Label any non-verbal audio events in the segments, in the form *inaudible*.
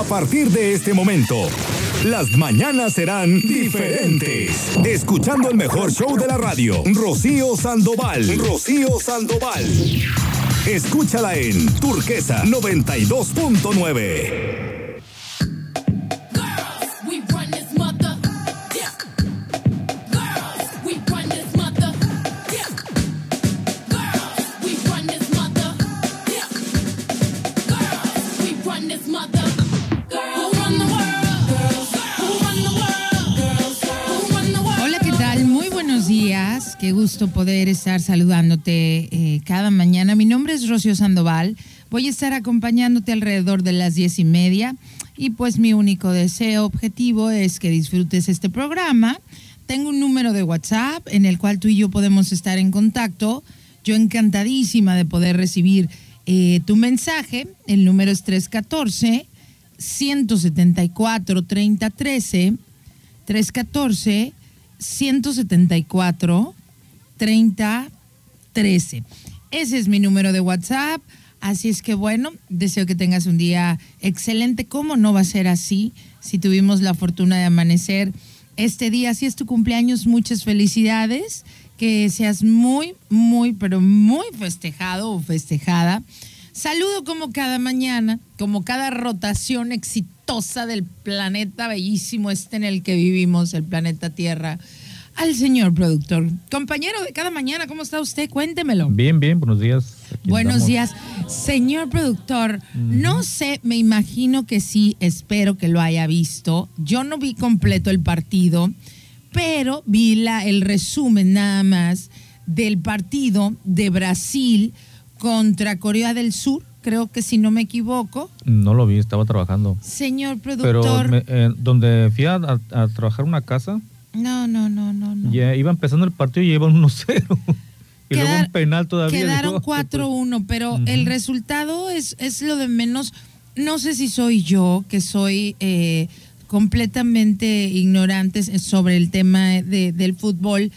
A partir de este momento, las mañanas serán diferentes. Escuchando el mejor show de la radio, Rocío Sandoval. Rocío Sandoval. Escúchala en Turquesa 92.9. poder estar saludándote eh, cada mañana. Mi nombre es Rocío Sandoval. Voy a estar acompañándote alrededor de las diez y media. Y pues mi único deseo objetivo es que disfrutes este programa. Tengo un número de WhatsApp en el cual tú y yo podemos estar en contacto. Yo encantadísima de poder recibir eh, tu mensaje. El número es 314 174 3013 314 174 3013. Ese es mi número de WhatsApp. Así es que bueno, deseo que tengas un día excelente. ¿Cómo no va a ser así si tuvimos la fortuna de amanecer este día? Si es tu cumpleaños, muchas felicidades. Que seas muy, muy, pero muy festejado o festejada. Saludo como cada mañana, como cada rotación exitosa del planeta bellísimo este en el que vivimos, el planeta Tierra al señor productor. Compañero de cada mañana, ¿cómo está usted? Cuéntemelo. Bien, bien, buenos días. buenos días. Señor productor, no sé, me imagino que sí, espero que lo haya visto. Yo no vi completo el partido, pero vi la, el resumen nada más del partido de Brasil contra Corea del Sur. Creo que si no me equivoco. No lo vi, estaba trabajando. Señor productor. Pero eh, donde fui a, a trabajar una casa, no, no, no, no, no. Ya iba empezando el partido y iban 1-0. *laughs* y luego un penal todavía. Quedaron 4-1, pero el resultado es, es lo de menos. No sé si soy yo, que soy eh, completamente ignorante sobre el tema de, del fútbol,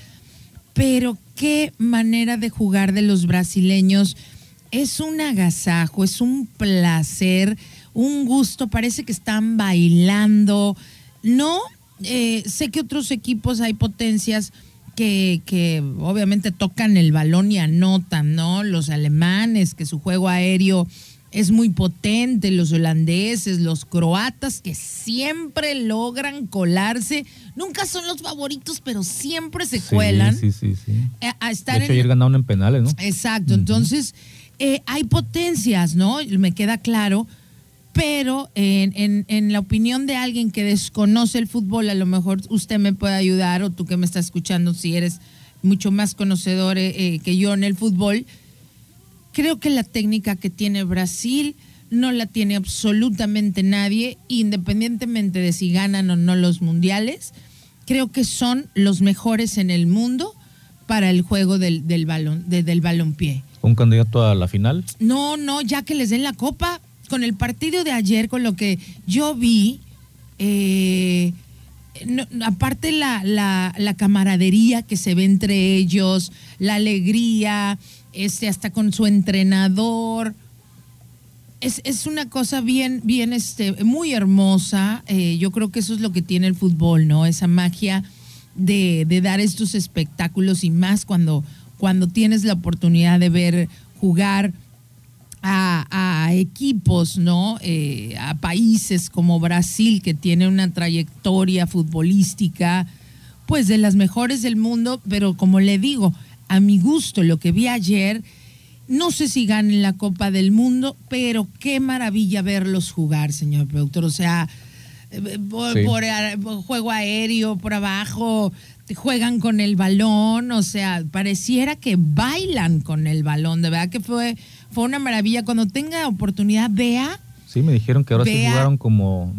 pero qué manera de jugar de los brasileños. Es un agasajo, es un placer, un gusto, parece que están bailando. No eh, sé que otros equipos hay potencias que, que, obviamente tocan el balón y anotan, ¿no? Los alemanes, que su juego aéreo es muy potente, los holandeses, los croatas, que siempre logran colarse. Nunca son los favoritos, pero siempre se cuelan. Sí, sí, sí. Eh, a, estar de hecho, ayer ganaron en penales, ¿no? Exacto. Entonces, eh, hay potencias, ¿no? Me queda claro pero en, en, la opinión de alguien que desconoce el fútbol, a lo mejor usted me puede ayudar o tú que me estás escuchando, si eres mucho más conocedor eh, eh, que yo en el fútbol, creo que la técnica que tiene Brasil no la tiene absolutamente nadie, independientemente de si ganan o no los mundiales. Creo que son los mejores en el mundo para el juego del, del balón, del balompié. ¿Un candidato a la final? No, no, ya que les den la copa con el partido de ayer, con lo que yo vi, eh, aparte la, camaradería que se ve entre ellos, la alegría, este, hasta con su entrenador. Es, una cosa bien, bien, este, muy hermosa. Eh, yo creo que eso es lo que tiene el fútbol, ¿no? Esa magia de, de dar estos espectáculos y más cuando, cuando tienes la oportunidad de ver jugar a, equipos, ¿no? Eh, a países como Brasil, que tiene una trayectoria futbolística, pues de las mejores del mundo, pero como le digo, a mi gusto, lo que vi ayer, no sé si ganen la Copa del Mundo, pero qué maravilla verlos jugar, señor productor. O sea, eh, por, por juego aéreo, por abajo, juegan con el balón, o sea, pareciera que bailan con el balón, de verdad que fue fue una maravilla. Cuando tenga oportunidad, vea. Sí, me dijeron que ahora se jugaron como.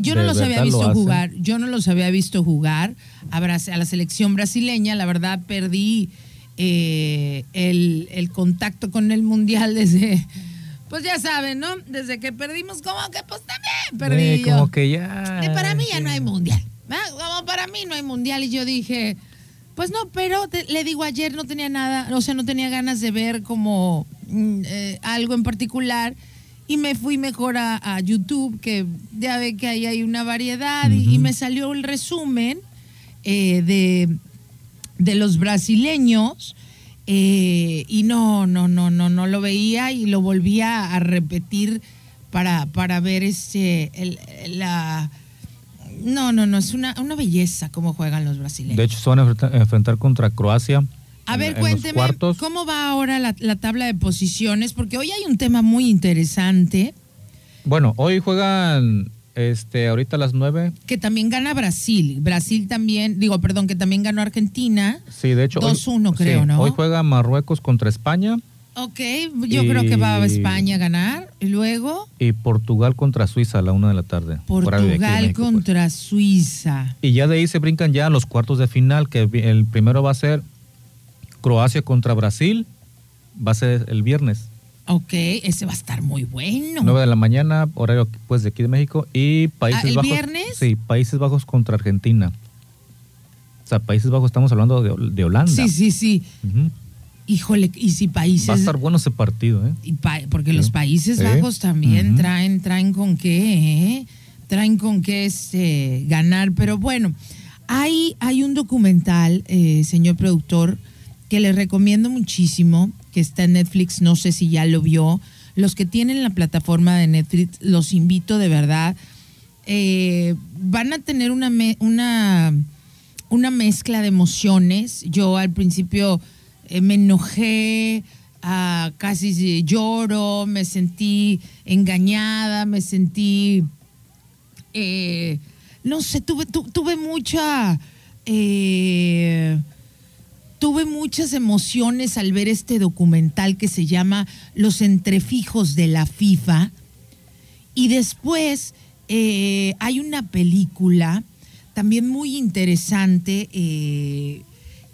yo no los había visto jugar, yo no los había visto jugar a, la selección brasileña. La verdad, perdí eh, el, contacto con el mundial desde. Pues ya saben, ¿no? Desde que perdimos, como que pues también perdí. como que ya. para mí ya no hay mundial. Como para mí no hay mundial. Y yo dije, pues no, pero le digo, ayer no tenía nada, o sea, no tenía ganas de ver como Mm, eh, algo en particular y me fui mejor a, a YouTube, que ya ve que ahí hay una variedad, y, me salió el resumen eh, de, de los brasileños. eh, y no, no, no, no, no lo veía y lo volvía a repetir para, para ver este, el- la... No, no, no, es una, una belleza cómo juegan los brasileños. De hecho, se van a enfrentar, contra Croacia. A ver, en cuénteme. ¿cómo va ahora la, la tabla de posiciones? Porque hoy hay un tema muy interesante Bueno, hoy juegan este, ahorita a las 9. que también gana Brasil. Brasil también, digo, perdón, que también ganó Argentina. Sí, de hecho. hoy- 2-1 creo, sí, ¿no? Hoy juega Marruecos contra España Ok, yo creo que va a España a ganar. Y luego y Portugal contra Suiza a la 1 de la tarde. Portugal México, pues. contra Suiza. Y ya de ahí se brincan ya los cuartos de final, que el primero va a ser Croacia contra Brasil, va a ser el viernes, Ok, ese va a estar muy bueno. 9 de la mañana, horario pues de aquí de México, y Países Ah, ¿el Bajos. viernes? Sí, Países Bajos contra Argentina. O sea, Países Bajos estamos hablando de, de Holanda. Sí, sí, sí. Ujú. Híjole, y si países... Va a estar bueno ese partido, ¿eh? Y pa- porque Sí. los Países Sí. Bajos también traen, traen con qué, ¿eh? traen con qué este, ganar. Pero bueno, hay, hay un documental, eh, señor productor, que le recomiendo muchísimo, que está en Netflix, no sé si ya lo vio. Los que tienen la plataforma de Netflix, los invito de verdad. Eh, van a tener una, me- una, una mezcla de emociones. Yo al principio eh, me enojé, ah, casi sí, lloro, me sentí engañada, me sentí, eh, no sé, tuve, tu- tuve mucha, eh, tuve muchas emociones al ver este documental que se llama Los entrefijos de la FIFA. Y después eh, hay una película también muy interesante eh,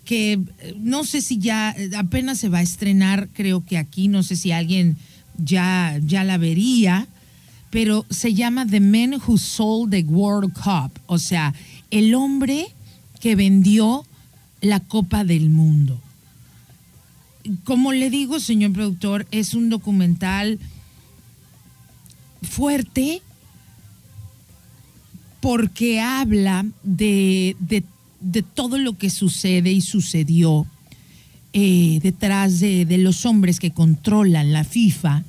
que eh, no sé si ya eh, apenas se va a estrenar, creo que aquí, no sé si alguien ya, ya la vería, pero se llama The Man Who Sold the World Cup, o sea, el hombre que vendió la Copa del Mundo. Como le digo, señor productor, es un documental fuerte porque habla de, de- de todo lo que sucede y sucedió eh, detrás de, los hombres que controlan la FIFA.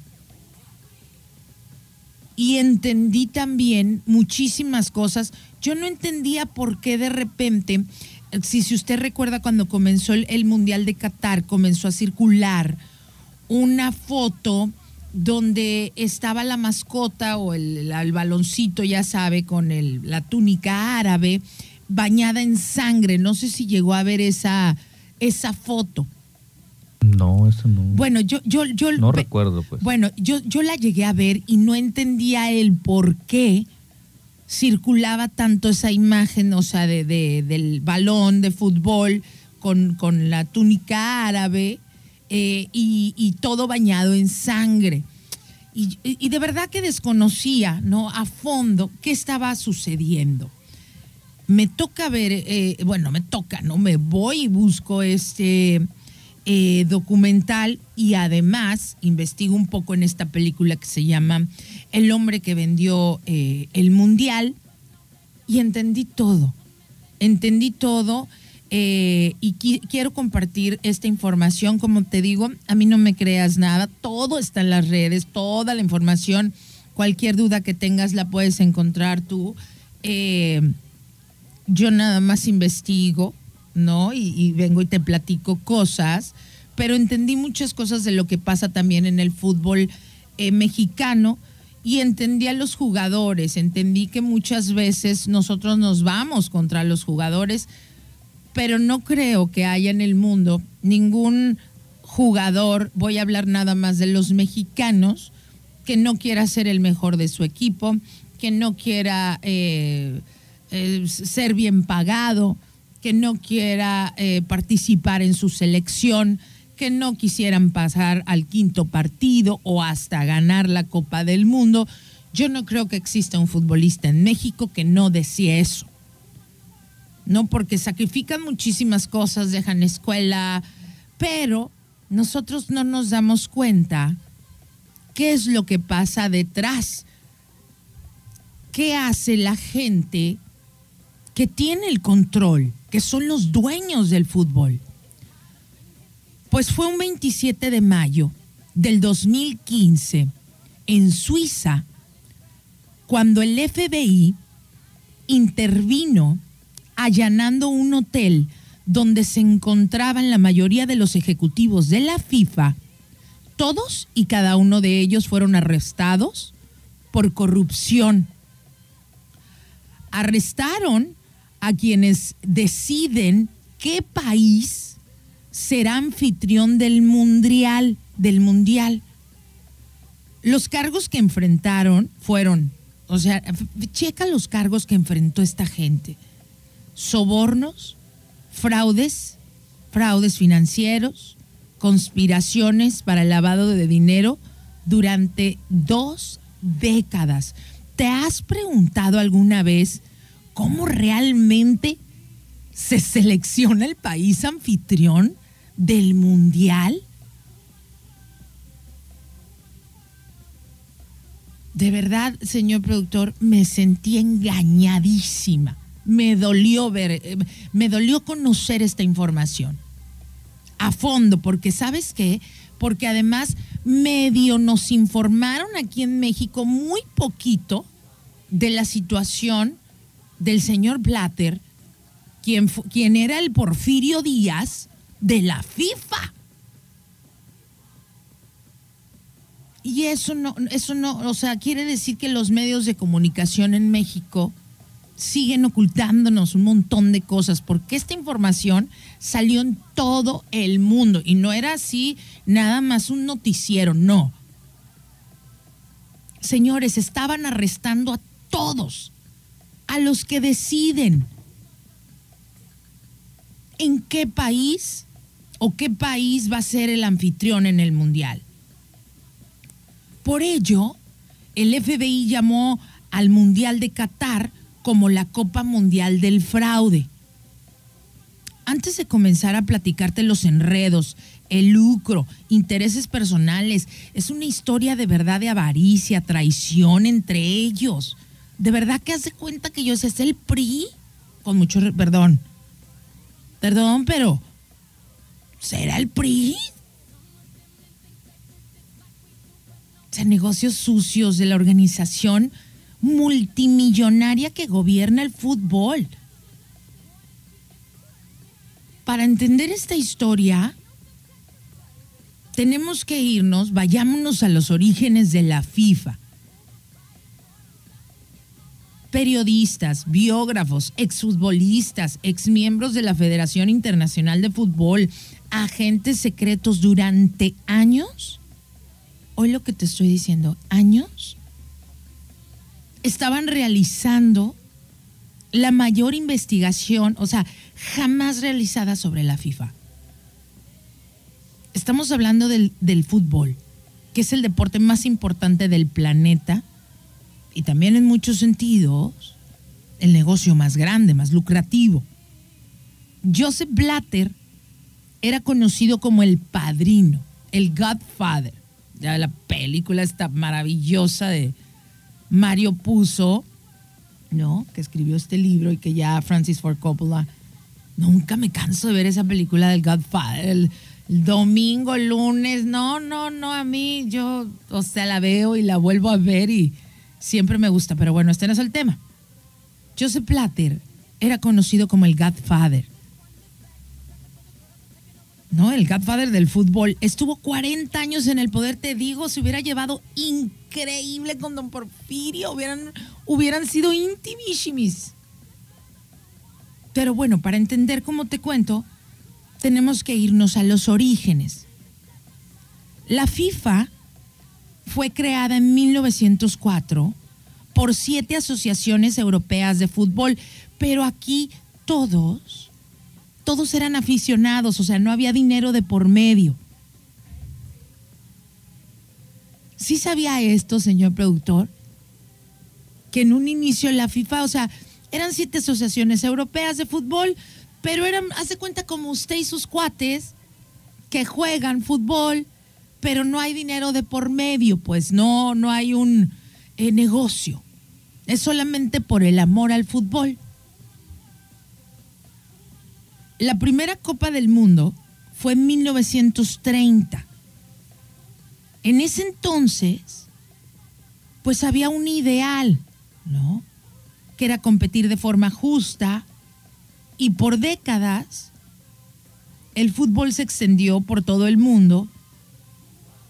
Y entendí también muchísimas cosas. Yo no entendía por qué de repente, eh, si, usted recuerda cuando comenzó el, Mundial de Qatar, comenzó a circular una foto donde estaba la mascota o el, el baloncito, ya sabe, con la túnica árabe bañada en sangre. No sé si llegó a ver esa, esa foto. No, eso no. Bueno, yo, yo, yo no recuerdo, pues. bueno, yo, yo la llegué a ver y no entendía el por qué circulaba tanto esa imagen, o sea, de, de- del balón de fútbol con, con la túnica árabe eh, y, y todo bañado en sangre. Y, y de verdad que desconocía, ¿no? A fondo qué estaba sucediendo. Me toca ver, eh, bueno, me toca, ¿no? Me voy y busco este eh, documental y además investigo un poco en esta película que se llama El hombre que vendió eh, el mundial y entendí todo. Entendí todo y qui- quiero compartir esta información. Como te digo, a mí no me creas nada. Todo está en las redes, toda la información. Cualquier duda que tengas la puedes encontrar tú. Yo nada más investigo, ¿no? Y, vengo y te platico cosas, pero entendí muchas cosas de lo que pasa también en el fútbol eh, mexicano y entendí a los jugadores, entendí que muchas veces nosotros nos vamos contra los jugadores, pero no creo que haya en el mundo ningún jugador, voy a hablar nada más de los mexicanos, que no quiera ser el mejor de su equipo, que no quiera eh, eh, ser bien pagado, que no quiera eh, participar en su selección, que no quisieran pasar al quinto partido o hasta ganar la Copa del Mundo. Yo no creo que exista un futbolista en México que no desee eso. No, porque sacrifican muchísimas cosas, dejan escuela, pero nosotros no nos damos cuenta ¿Qué es lo que pasa detrás? ¿Qué hace la gente que tiene el control, que son los dueños del fútbol? Pues fue un 27 de mayo del 2015 en Suiza cuando el FBI intervino allanando un hotel donde se encontraban la mayoría de los ejecutivos de la FIFA, todos y cada uno de ellos fueron arrestados por corrupción. Arrestaron a quienes deciden qué país será anfitrión del mundial, del mundial. Los cargos que enfrentaron fueron, o sea, checa los cargos que enfrentó esta gente. Sobornos, fraudes, fraudes financieros, conspiraciones para el lavado de dinero durante dos décadas. ¿Te has preguntado alguna vez cómo realmente se selecciona el país anfitrión del mundial? De verdad, señor productor, me sentí engañadísima. Me dolió ver, eh, me dolió conocer esta información a fondo, porque ¿sabes qué? Porque además medio nos informaron aquí en México muy poquito de la situación del señor Blatter, quien, quien era el Porfirio Díaz de la FIFA. Y eso no, eso no, o sea, quiere decir que los medios de comunicación en México siguen ocultándonos un montón de cosas, porque esta información salió en todo el mundo y no era así nada más un noticiero, no. Señores, estaban arrestando a todos, a los que deciden en qué país o qué país va a ser el anfitrión en el Mundial. Por ello, el FBI llamó al Mundial de Qatar como la Copa Mundial del Fraude. Antes de comenzar a platicarte los enredos, el lucro, intereses personales, es una historia de verdad de avaricia, traición entre ellos. De verdad que hace cuenta que ellos es el PRI, con mucho perdón. Perdón, pero ¿será el PRI? negocios sucios de la organización multimillonaria que gobierna el fútbol. Para entender esta historia, tenemos que irnos, vayámonos a los orígenes de la FIFA. Periodistas, biógrafos, exfutbolistas, exmiembros de la Federación Internacional de Fútbol, agentes secretos durante años hoy lo que te estoy diciendo, años, estaban realizando la mayor investigación, o sea, jamás realizada sobre la FIFA. Estamos hablando del, del, fútbol, que es el deporte más importante del planeta y también en muchos sentidos el negocio más grande, más lucrativo. Joseph Blatter era conocido como el padrino, el Godfather ya la película esta maravillosa de Mario Puzo, ¿no? Que escribió este libro y que ya Francis Ford Coppola. Nunca me canso de ver esa película del Godfather. El, domingo, el lunes, no, no, no, a mí yo, o sea, la veo y la vuelvo a ver y siempre me gusta. Pero bueno, este no es el tema. Joseph Platter era conocido como el Godfather ¿no? El Godfather del fútbol. Estuvo 40 años en el poder, te digo, se hubiera llevado increíble con Don Porfirio, hubieran, hubieran sido intimísimis. Pero bueno, para entender cómo te cuento, tenemos que irnos a los orígenes. La FIFA fue creada en 1904 por siete asociaciones europeas de fútbol, pero aquí todos todos eran aficionados, o sea, no había dinero de por medio. ¿Sí sabía esto, señor productor? Que en un inicio la FIFA, o sea, eran siete asociaciones europeas de fútbol, pero eran, hace cuenta como usted y sus cuates, que juegan fútbol, pero no hay dinero de por medio, pues no, no hay un eh, negocio. Es solamente por el amor al fútbol. La primera Copa del Mundo fue en 1930. En ese entonces, pues había un ideal, ¿no? Que era competir de forma justa y por décadas el fútbol se extendió por todo el mundo.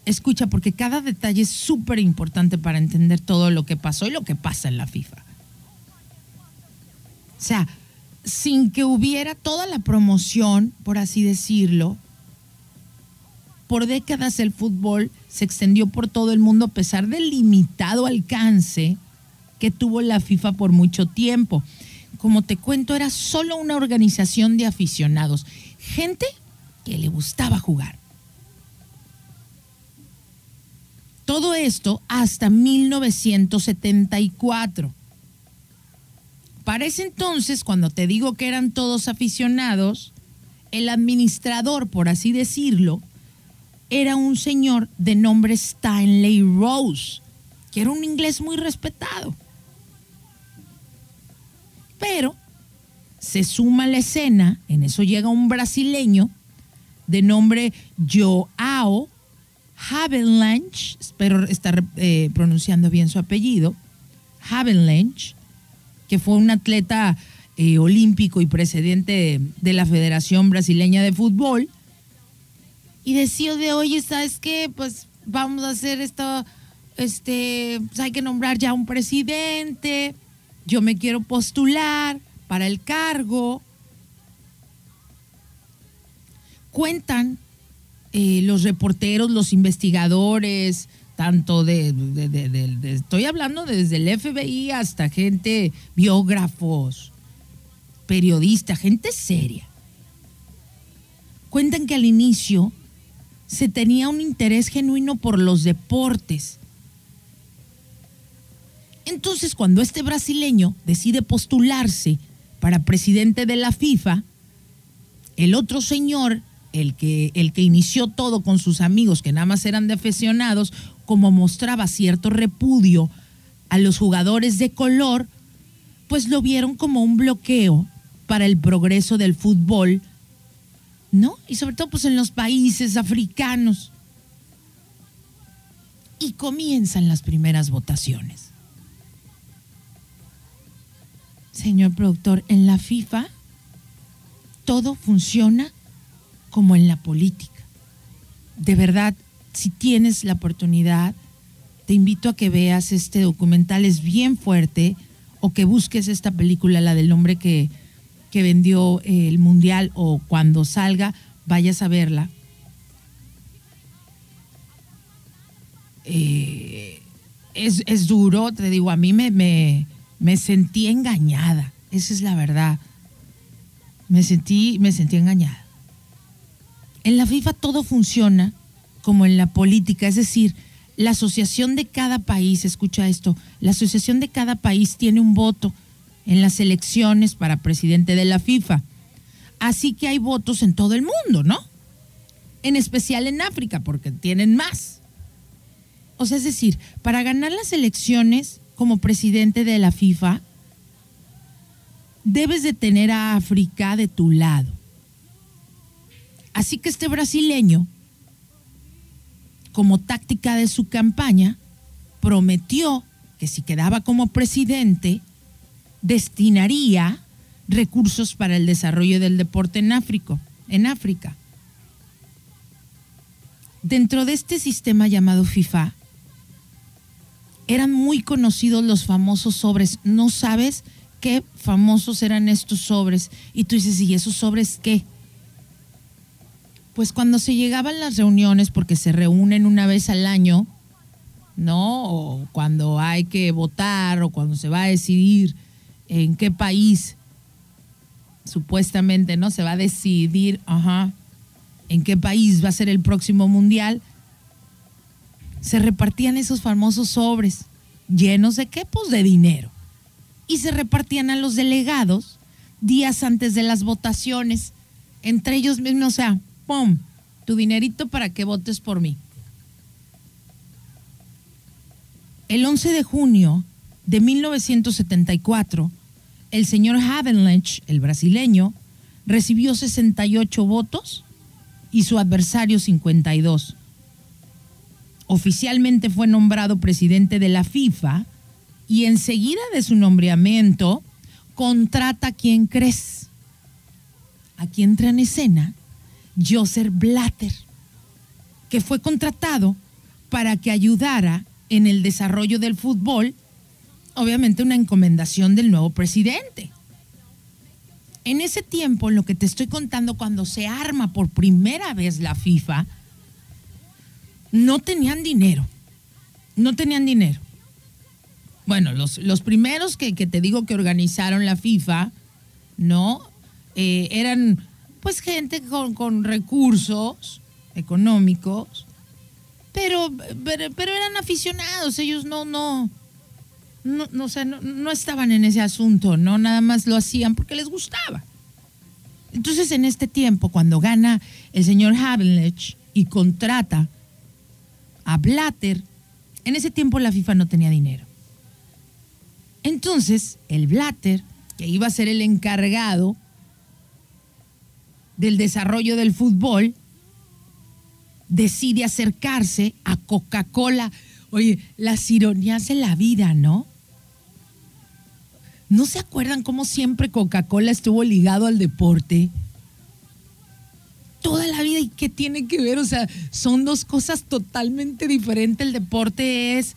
Escucha, porque cada detalle es súper importante para entender todo lo que pasó y lo que pasa en la FIFA. O sea, sin que hubiera toda la promoción, por así decirlo, por décadas el fútbol se extendió por todo el mundo a pesar del limitado alcance que tuvo la FIFA por mucho tiempo. Como te cuento, era solo una organización de aficionados, gente que le gustaba jugar. Todo esto hasta 1974. Para ese entonces, cuando te digo que eran todos aficionados, el administrador, por así decirlo, era un señor de nombre Stanley Rose, que era un inglés muy respetado. Pero se suma a la escena, en eso llega un brasileño de nombre Joao Havenlange, espero estar eh, pronunciando bien su apellido, Havenlange, que fue un atleta eh, olímpico y presidente de la Federación Brasileña de Fútbol, y decía de, oye, ¿sabes qué? Pues vamos a hacer esto, este, pues hay que nombrar ya un presidente, yo me quiero postular para el cargo. Cuentan eh, los reporteros, los investigadores, tanto de, estoy hablando desde el FBI hasta gente, biógrafos, periodistas, gente seria. Cuentan que al inicio se tenía un interés genuino por los deportes. Entonces, cuando este brasileño decide postularse para presidente de la FIFA, el otro señor, el que, el que inició todo con sus amigos, que nada más eran de aficionados, como mostraba cierto repudio a los jugadores de color, pues lo vieron como un bloqueo para el progreso del fútbol, ¿no? Y sobre todo pues en los países africanos. Y comienzan las primeras votaciones. Señor productor, en la FIFA todo funciona como en la política. De verdad, si tienes la oportunidad, te invito a que veas este documental, es bien fuerte, o que busques esta película, la del hombre que, que vendió el mundial, o cuando salga, vayas a verla. Eh, es, es, duro, te digo, a mí me, me, me, sentí engañada, esa es la verdad. Me sentí, me sentí engañada. En la FIFA todo funciona como en la política, es decir, la asociación de cada país, escucha esto, la asociación de cada país tiene un voto en las elecciones para presidente de la FIFA. Así que hay votos en todo el mundo, ¿no? En especial en África, porque tienen más. O sea, es decir, para ganar las elecciones como presidente de la FIFA, debes de tener a África de tu lado. Así que este brasileño como táctica de su campaña, prometió que si quedaba como presidente, destinaría recursos para el desarrollo del deporte en África. En África. Dentro de este sistema llamado FIFA, eran muy conocidos los famosos sobres. No sabes qué famosos eran estos sobres. Y tú dices, ¿y esos sobres qué? Pues cuando se llegaban las reuniones, porque se reúnen una vez al año, ¿no? O cuando hay que votar o cuando se va a decidir en qué país supuestamente, ¿no? Se va a decidir, ajá, en qué país va a ser el próximo mundial. Se repartían esos famosos sobres llenos de qué? Pues de dinero. Y se repartían a los delegados días antes de las votaciones, entre ellos mismos, o sea, ¡pum! Tu dinerito para que votes por mí. el 11 de junio de 1974, el señor Havenlich, el brasileño, recibió 68 votos y su adversario 52. Oficialmente fue nombrado presidente de la FIFA y enseguida de su nombramiento contrata a quien crees. Aquí entra en escena Joseph Blatter, que fue contratado para que ayudara en el desarrollo del fútbol, obviamente una encomendación del nuevo presidente. En ese tiempo, lo que te estoy contando, cuando se arma por primera vez la FIFA, no tenían dinero. No tenían dinero. Bueno, los, los primeros que, que, te digo que organizaron la FIFA, ¿no? Eh, eran pues gente con, recursos económicos, pero, pero, eran aficionados, ellos no, no, no, no, no, estaban en ese asunto, ¿no? Nada más lo hacían porque les gustaba. Entonces, en este tiempo, cuando gana el señor Havenlich y contrata a Blatter, en ese tiempo la FIFA no tenía dinero. Entonces, el Blatter, que iba a ser el encargado del desarrollo del fútbol, decide acercarse a Coca-Cola. Oye, las ironías de la vida, ¿no? ¿No se acuerdan cómo siempre Coca-Cola estuvo ligado al deporte? Toda la vida, ¿y qué tiene que ver? O sea, son dos cosas totalmente diferentes. El deporte es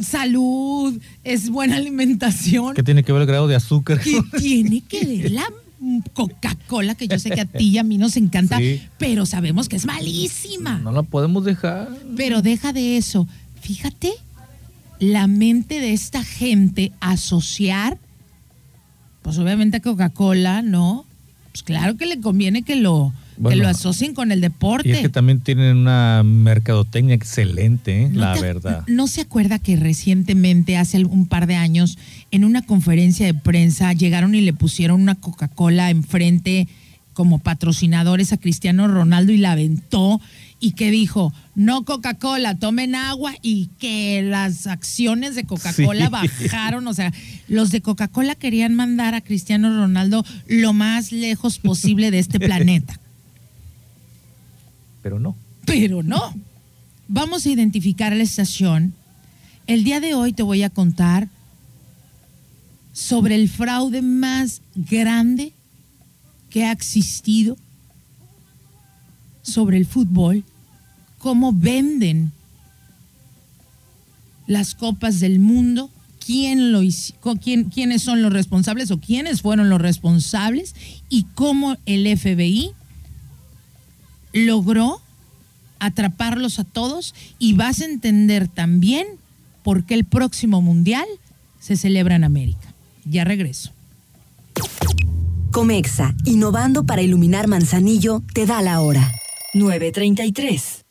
salud, es buena *laughs* alimentación. ¿Qué tiene que ver el grado de azúcar? ¿Qué *laughs* tiene que ver la Coca-Cola, que yo sé que a ti y a mí nos encanta, sí. pero sabemos que es malísima. No la podemos dejar. Pero deja de eso. Fíjate la mente de esta gente asociar, pues obviamente a Coca-Cola, ¿no? Pues claro que le conviene que lo, bueno, que lo asocien con el deporte. Y es que también tienen una mercadotecnia excelente, ¿eh? ¿No la te, verdad. ¿No se acuerda que recientemente, hace un par de años, en una conferencia de prensa, llegaron y le pusieron una Coca-Cola enfrente como patrocinadores a Cristiano Ronaldo y la aventó? Y que dijo, no Coca-Cola, tomen agua y que las acciones de Coca-Cola sí. bajaron. O sea, los de Coca-Cola querían mandar a Cristiano Ronaldo lo más lejos posible de este *laughs* planeta pero no. Pero no. Vamos a identificar la estación. El día de hoy te voy a contar sobre el fraude más grande que ha existido sobre el fútbol, cómo venden las copas del mundo, quién lo quién, quiénes son los responsables o quiénes fueron los responsables y cómo el FBI logró atraparlos a todos y vas a entender también por qué el próximo mundial se celebra en América. Ya regreso. Comexa, innovando para iluminar Manzanillo, te da la hora. 9.33.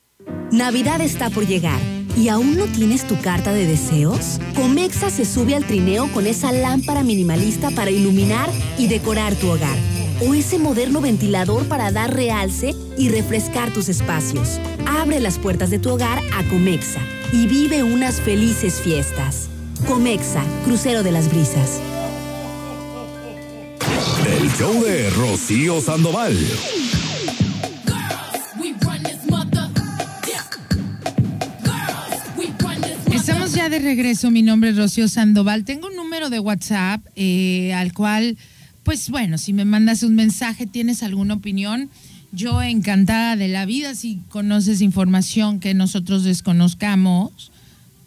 Navidad está por llegar. ¿Y aún no tienes tu carta de deseos? Comexa se sube al trineo con esa lámpara minimalista para iluminar y decorar tu hogar o ese moderno ventilador para dar realce y refrescar tus espacios. Abre las puertas de tu hogar a Comexa y vive unas felices fiestas. Comexa, crucero de las brisas. El show de Rocío Sandoval. Estamos ya de regreso. Mi nombre es Rocío Sandoval. Tengo un número de WhatsApp eh, al cual pues bueno, si me mandas un mensaje, tienes alguna opinión, yo encantada de la vida, si conoces información que nosotros desconozcamos,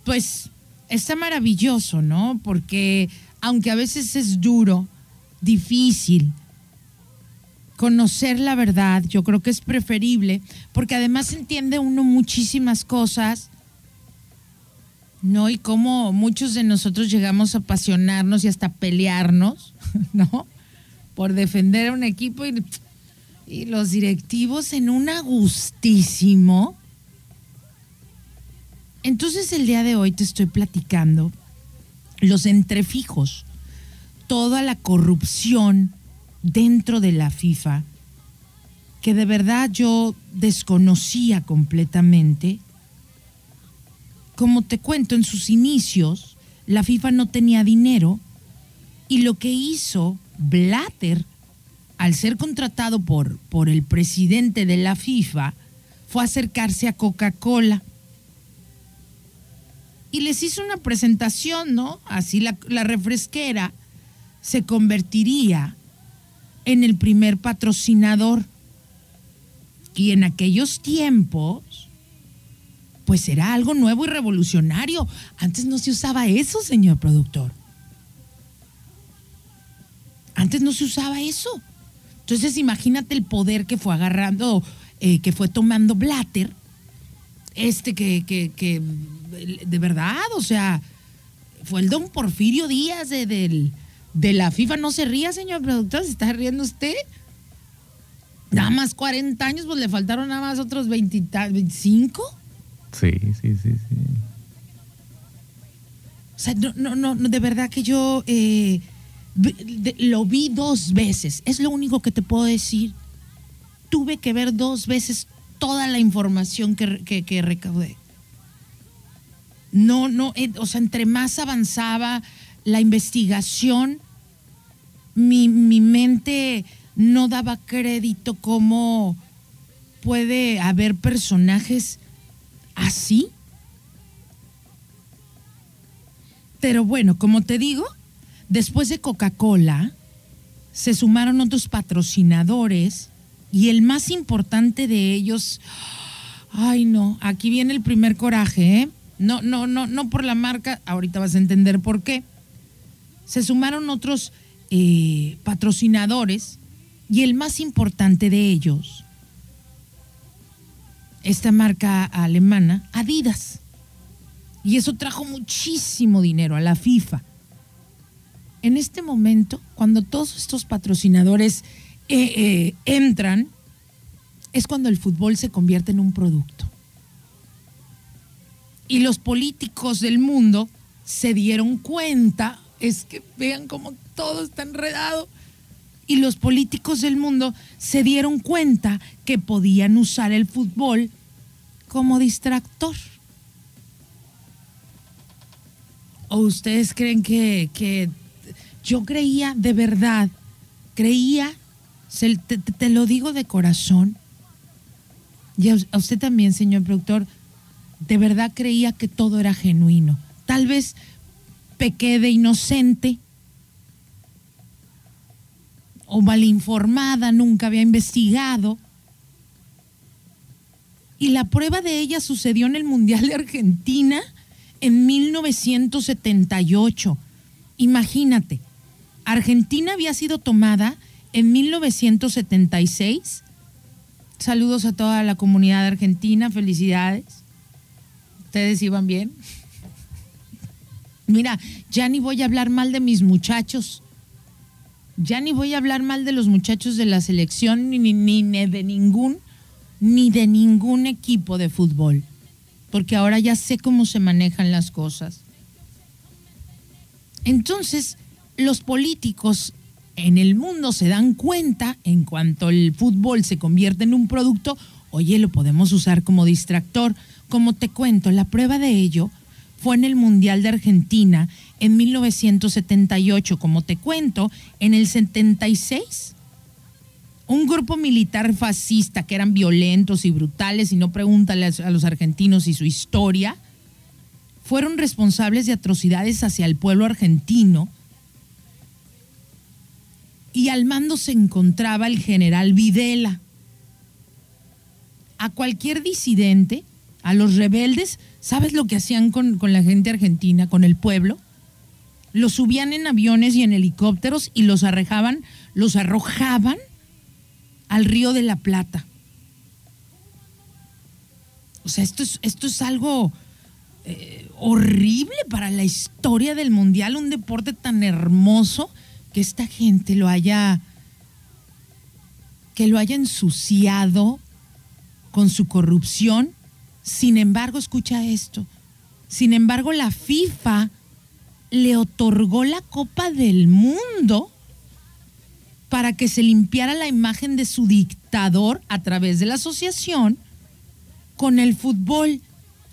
pues está maravilloso, ¿no? Porque aunque a veces es duro, difícil, conocer la verdad, yo creo que es preferible, porque además entiende uno muchísimas cosas, ¿no? Y cómo muchos de nosotros llegamos a apasionarnos y hasta pelearnos, *laughs* ¿no? Por defender a un equipo y, los directivos en un agustísimo. Entonces el día de hoy te estoy platicando los entrefijos, toda la corrupción dentro de la FIFA, que de verdad yo desconocía completamente, como te cuento, en sus inicios, la FIFA no tenía dinero y lo que hizo Blatter, al ser contratado por, por el presidente de la FIFA, fue acercarse a Coca-Cola. Y les hizo una presentación, ¿no? Así la, la refresquera se convertiría en el primer patrocinador. Y en aquellos tiempos, pues era algo nuevo y revolucionario. Antes no se usaba eso, señor productor. Antes no se usaba eso. Entonces imagínate el poder que fue agarrando, eh, que fue tomando Blatter, este que, que, que, de verdad, o sea, fue el don Porfirio Díaz de, del, de la FIFA. No se ría, señor productor, ¿se está riendo usted? Nada más 40 años, pues le faltaron nada más otros 20, 25. Sí, sí, sí, sí. O sea, no, no, no, de verdad que yo eh, lo vi dos veces. Es lo único que te puedo decir. Tuve que ver dos veces toda la información que, que, que recaudé. No, no, eh, o sea, entre más avanzaba la investigación, mi, mi mente no daba crédito cómo puede haber personajes así. Pero bueno, como te digo, después de Coca-Cola se sumaron otros patrocinadores y el más importante de ellos, ay no, aquí viene el primer coraje, ¿eh? No, no, no, no por la marca, ahorita vas a entender por qué. Se sumaron otros eh, patrocinadores y el más importante de ellos, esta marca alemana, Adidas. Y eso trajo muchísimo dinero a la FIFA. En este momento, cuando todos estos patrocinadores eh, eh, entran, es cuando el fútbol se convierte en un producto. Y los políticos del mundo se dieron cuenta, es que vean cómo todo está enredado, y los políticos del mundo se dieron cuenta que podían usar el fútbol como distractor. ¿O ustedes creen que, que yo creía de verdad, creía, se- te, lo digo de corazón, y a, a usted también, señor productor, de verdad creía que todo era genuino. Tal vez pequé de inocente o malinformada, nunca había investigado. Y la prueba de ella sucedió en el Mundial de Argentina en 1978. Imagínate, Argentina había sido tomada en 1976. Saludos a toda la comunidad argentina, felicidades. ¿Ustedes iban bien? Mira, ya ni voy a hablar mal de mis muchachos. Ya ni voy a hablar mal de los muchachos de la selección, ni, ni, ni de ningún, ni de ningún equipo de fútbol. Porque ahora ya sé cómo se manejan las cosas. Entonces, los políticos en el mundo se dan cuenta, en cuanto el fútbol se convierte en un producto, oye, lo podemos usar como distractor. Como te cuento, la prueba de ello fue en el Mundial de Argentina en 1978. Como te cuento, en el 76, un grupo militar fascista que eran violentos y brutales, y no pregúntale a los argentinos y su historia, fueron responsables de atrocidades hacia el pueblo argentino. Y al mando se encontraba el general Videla. A cualquier disidente, a los rebeldes, ¿sabes lo que hacían con, con la gente argentina, con el pueblo? Los subían en aviones y en helicópteros y los arrojaban, los arrojaban al río de la Plata. O sea, esto es, esto es algo eh, horrible para la historia del mundial, un deporte tan hermoso que esta gente lo haya que lo haya ensuciado con su corrupción. Sin embargo, escucha esto. Sin embargo, la FIFA le otorgó la Copa del Mundo para que se limpiara la imagen de su dictador a través de la asociación con el fútbol.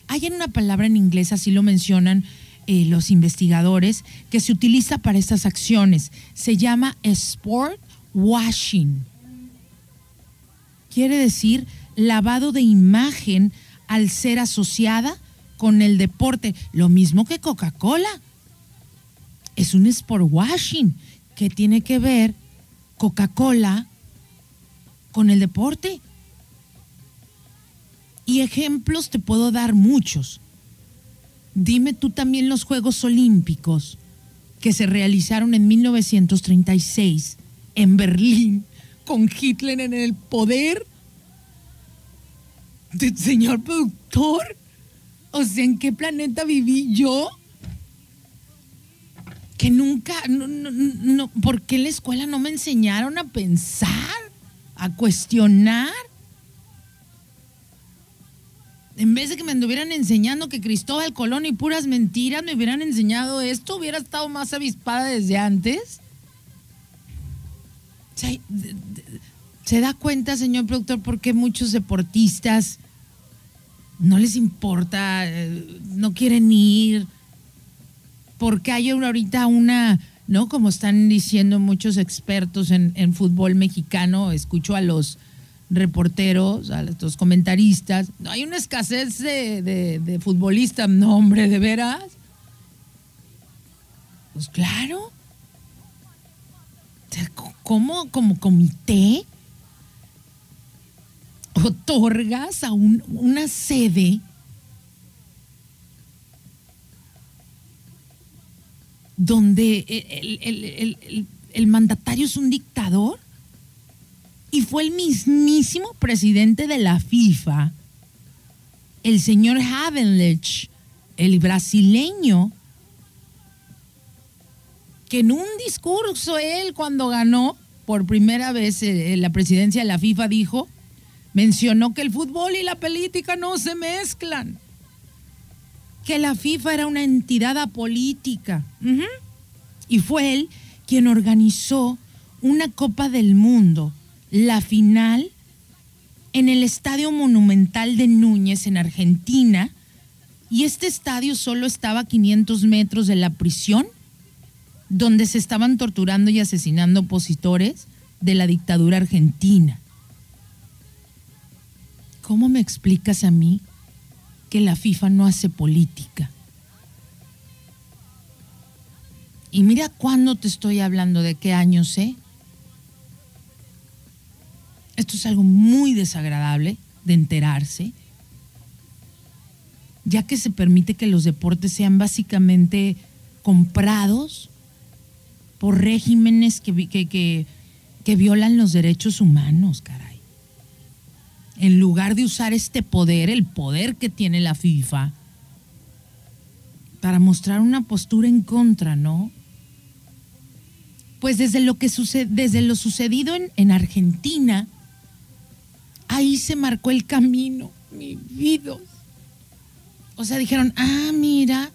Hay una palabra en inglés, así lo mencionan eh, los investigadores, que se utiliza para estas acciones. Se llama sport washing. Quiere decir lavado de imagen al ser asociada con el deporte. Lo mismo que Coca-Cola. Es un sport washing que tiene que ver Coca-Cola con el deporte. Y ejemplos te puedo dar muchos. Dime tú también los Juegos Olímpicos que se realizaron en 1936 en Berlín con Hitler en el poder. Señor productor, o sea, ¿en qué planeta viví yo? Que nunca, no, no, no, ¿por qué en la escuela no me enseñaron a pensar, a cuestionar? En vez de que me anduvieran enseñando que Cristóbal Colón y puras mentiras me hubieran enseñado esto, hubiera estado más avispada desde antes. ¿Se, ¿se da cuenta, señor productor, por qué muchos deportistas no les importa, eh, no quieren ir? Porque hay ahorita una, ¿no? Como están diciendo muchos expertos en, en fútbol mexicano, escucho a los reporteros, a los comentaristas. No hay una escasez de, de, futbolistas, no, hombre, de veras. Pues claro. ¿Cómo como comité otorgas a un, una sede donde el, el, el mandatario es un dictador? Y fue el mismísimo presidente de la FIFA, el señor Havenlich, el brasileño, que en un discurso él cuando ganó por primera vez eh, la presidencia de la FIFA dijo, mencionó que el fútbol y la política no se mezclan, que la FIFA era una entidad apolítica. Y fue él quien organizó una Copa del Mundo la final en el Estadio Monumental de Núñez en Argentina y este estadio solo estaba a 500 metros de la prisión donde se estaban torturando y asesinando opositores de la dictadura argentina. ¿Cómo me explicas a mí que la FIFA no hace política? Y mira cuándo te estoy hablando de qué años, ¿eh? Esto es algo muy desagradable de enterarse, ya que se permite que los deportes sean básicamente comprados por regímenes que, que, que, violan los derechos humanos, caray. En lugar de usar este poder, el poder que tiene la FIFA, para mostrar una postura en contra, ¿no? Pues desde lo que sucede, desde lo sucedido en, en Argentina, ahí se marcó el camino, mi vida. O sea, dijeron, ah, mira,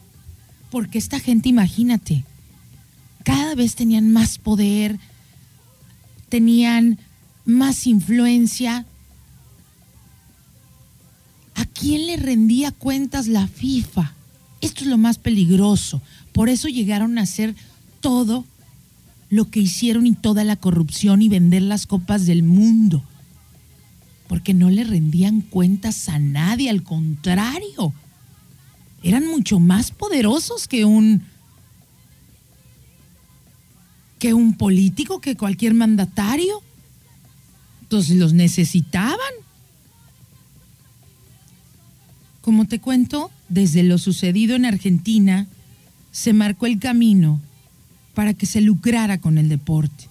porque esta gente, imagínate, cada vez tenían más poder, tenían más influencia. ¿A quién le rendía cuentas la FIFA? Esto es lo más peligroso. Por eso llegaron a hacer todo lo que hicieron y toda la corrupción y vender las copas del mundo porque no le rendían cuentas a nadie, al contrario, eran mucho más poderosos que un que un político, que cualquier mandatario. Entonces los necesitaban. Como te cuento, desde lo sucedido en Argentina, se marcó el camino para que se lucrara con el deporte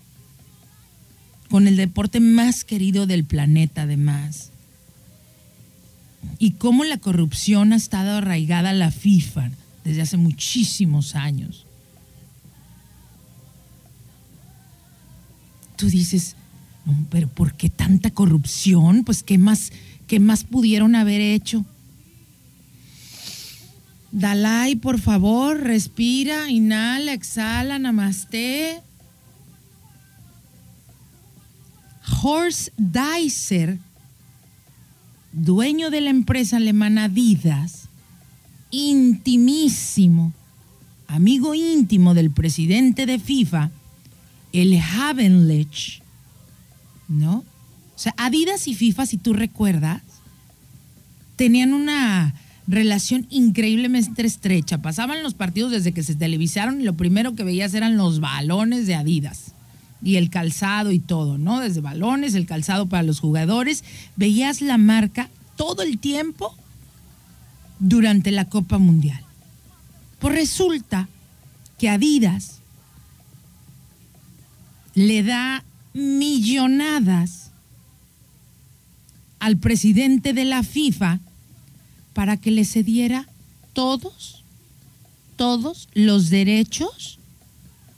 con el deporte más querido del planeta además. Y cómo la corrupción ha estado arraigada a la FIFA desde hace muchísimos años. Tú dices, pero ¿por qué tanta corrupción? Pues ¿qué más, qué más pudieron haber hecho? Dalai, por favor, respira, inhala, exhala, namaste. Horst Deiser, dueño de la empresa alemana Adidas, intimísimo, amigo íntimo del presidente de FIFA, el Havenlich, ¿no? O sea, Adidas y FIFA, si tú recuerdas, tenían una relación increíblemente estrecha. Pasaban los partidos desde que se televisaron y lo primero que veías eran los balones de Adidas y el calzado y todo, ¿no? Desde balones, el calzado para los jugadores. Veías la marca todo el tiempo durante la Copa Mundial. Pues resulta que Adidas le da millonadas al presidente de la FIFA para que le cediera todos, todos los derechos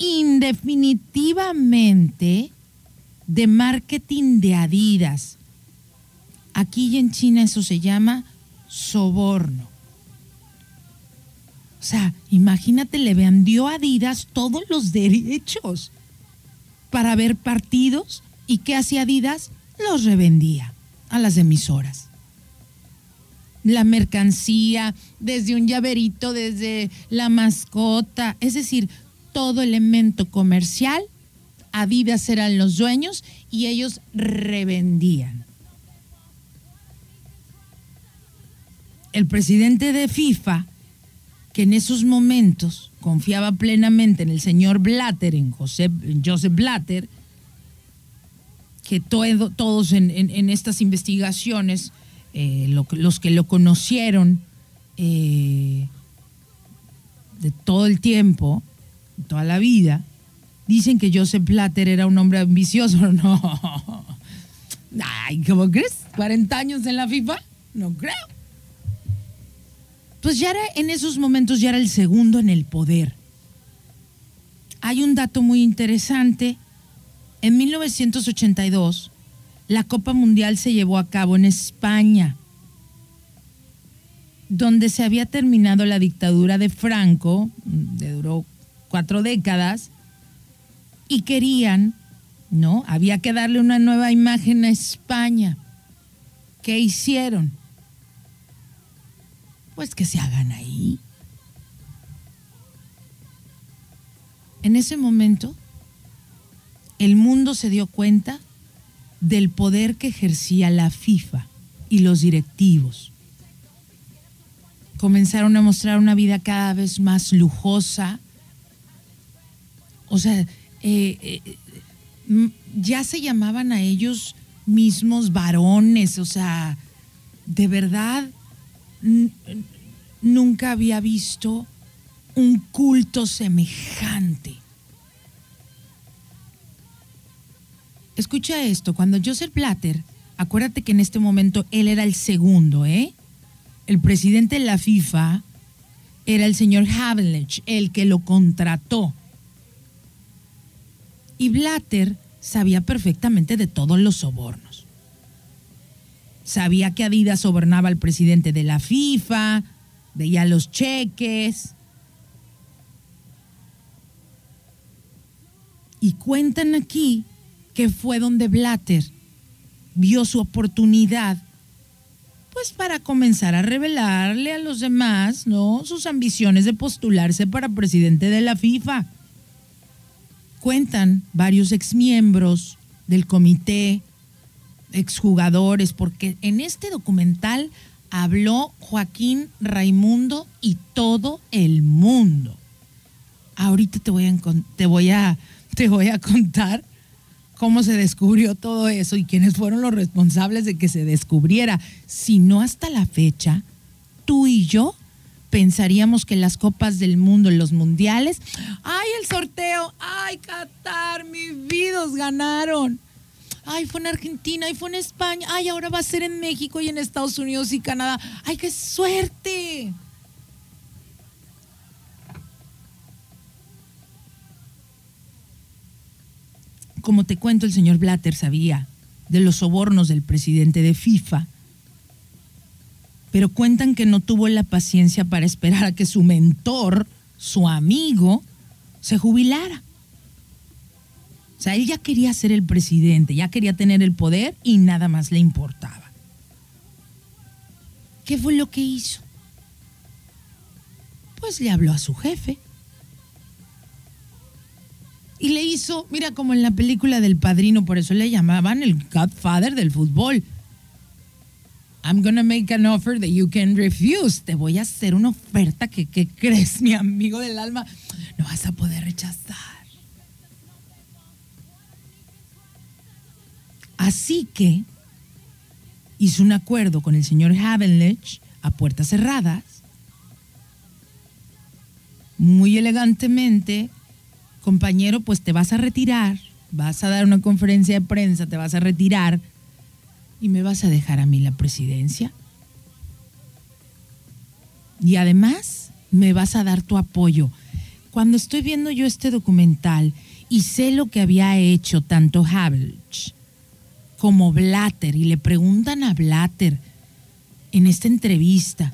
indefinitivamente de marketing de Adidas. Aquí en China eso se llama soborno. O sea, imagínate, le vendió Adidas todos los derechos para ver partidos y ¿qué hacía Adidas? Los revendía a las emisoras. La mercancía, desde un llaverito, desde la mascota, es decir, todo elemento comercial, Adidas eran los dueños y ellos revendían. El presidente de FIFA, que en esos momentos confiaba plenamente en el señor Blatter, en, José, Joseph Blatter, que todos en, estas investigaciones, eh, los que lo conocieron eh, de todo el tiempo, toda la vida, dicen que Joseph Blatter era un hombre ambicioso. *laughs* No. Ay, ¿cómo crees? ¿40 años en la FIFA? No creo. Pues ya era, en esos momentos ya era el segundo en el poder. Hay un dato muy interesante. En 1982, la Copa Mundial se llevó a cabo en España, donde se había terminado la dictadura de Franco, de duró cuatro décadas, y querían, ¿no? Había que darle una nueva imagen a España. ¿Qué hicieron? Pues que se hagan ahí. En ese momento, el mundo se dio cuenta del poder que ejercía la FIFA y los directivos. Comenzaron a mostrar una vida cada vez más lujosa, o sea, eh, eh, ya se llamaban a ellos mismos varones, o sea, de verdad nunca había visto un culto semejante. Escucha esto, cuando Joseph Blatter, acuérdate que en este momento él era el segundo, ¿eh? El presidente de la FIFA era el señor Havlich, el que lo contrató. Y Blatter sabía perfectamente de todos los sobornos. Sabía que Adidas sobornaba al presidente de la FIFA, veía los cheques. Y cuentan aquí que fue donde Blatter vio su oportunidad, pues para comenzar a revelarle a los demás, ¿no? Sus ambiciones de postularse para presidente de la FIFA cuentan varios exmiembros del comité, exjugadores, porque en este documental habló Joaquín Raimundo y todo el mundo. Ahorita te voy a, te voy a, *laughs* te voy a contar cómo se descubrió todo eso y quiénes fueron los responsables de que se descubriera. Si no hasta la fecha, tú y yo pensaríamos que las copas del mundo, los mundiales, ay, el sorteo, ay, Qatar, mis vidos ganaron. Ay, fue en Argentina, ay, fue en España, ay, ahora va a ser en México y en Estados Unidos y Canadá. Ay, qué suerte. Como te cuento, el señor Blatter sabía de los sobornos del presidente de FIFA pero cuentan que no tuvo la paciencia para esperar a que su mentor, su amigo, se jubilara. O sea, él ya quería ser el presidente, ya quería tener el poder y nada más le importaba. ¿Qué fue lo que hizo? pues le habló a su jefe. Y le hizo, mira, como en la película del padrino, por eso le llamaban el Godfather del fútbol. I'm gonna make an offer that you can refuse. Te voy a hacer una oferta que, ¿qué crees, mi amigo del alma? No vas a poder rechazar. Así que hizo un acuerdo con el señor Havenlich a puertas cerradas, muy elegantemente, compañero, pues te vas a retirar, vas a dar una conferencia de prensa, te vas a retirar y me vas a dejar a mí la presidencia. Y además me vas a dar tu apoyo. Cuando estoy viendo yo este documental y sé lo que había hecho tanto Havelch como Blatter y le preguntan a Blatter en esta entrevista,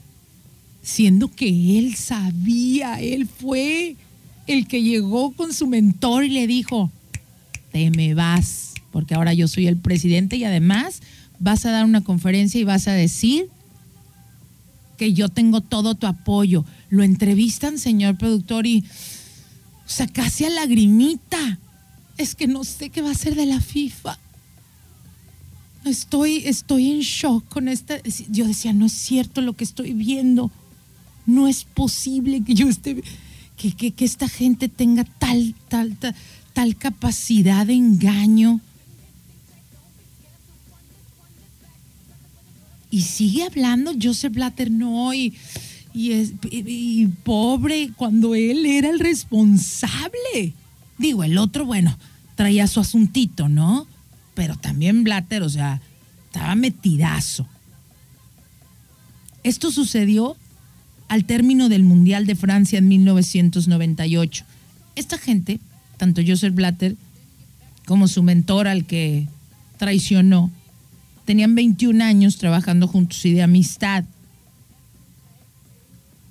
siendo que él sabía, él fue el que llegó con su mentor y le dijo, te me vas, porque ahora yo soy el presidente y además vas a dar una conferencia y vas a decir que yo tengo todo tu apoyo. Lo entrevistan, señor productor, y o sea, casi a lagrimita. Es que no sé qué va a ser de la FIFA. Estoy, estoy en shock con esta. Yo decía, no es cierto lo que estoy viendo. No es posible que yo esté que, esta gente tenga tal, tal, tal, capacidad de engaño. Y sigue hablando Joseph Blatter, no, y, es, y, pobre cuando él era el responsable. Digo, el otro, bueno, traía su asuntito, ¿no? Pero también Blatter, o sea, estaba metidazo. Esto sucedió al término del Mundial de Francia en 1998. Esta gente, tanto Joseph Blatter como su mentor al que traicionó, tenían 21 años trabajando juntos y de amistad.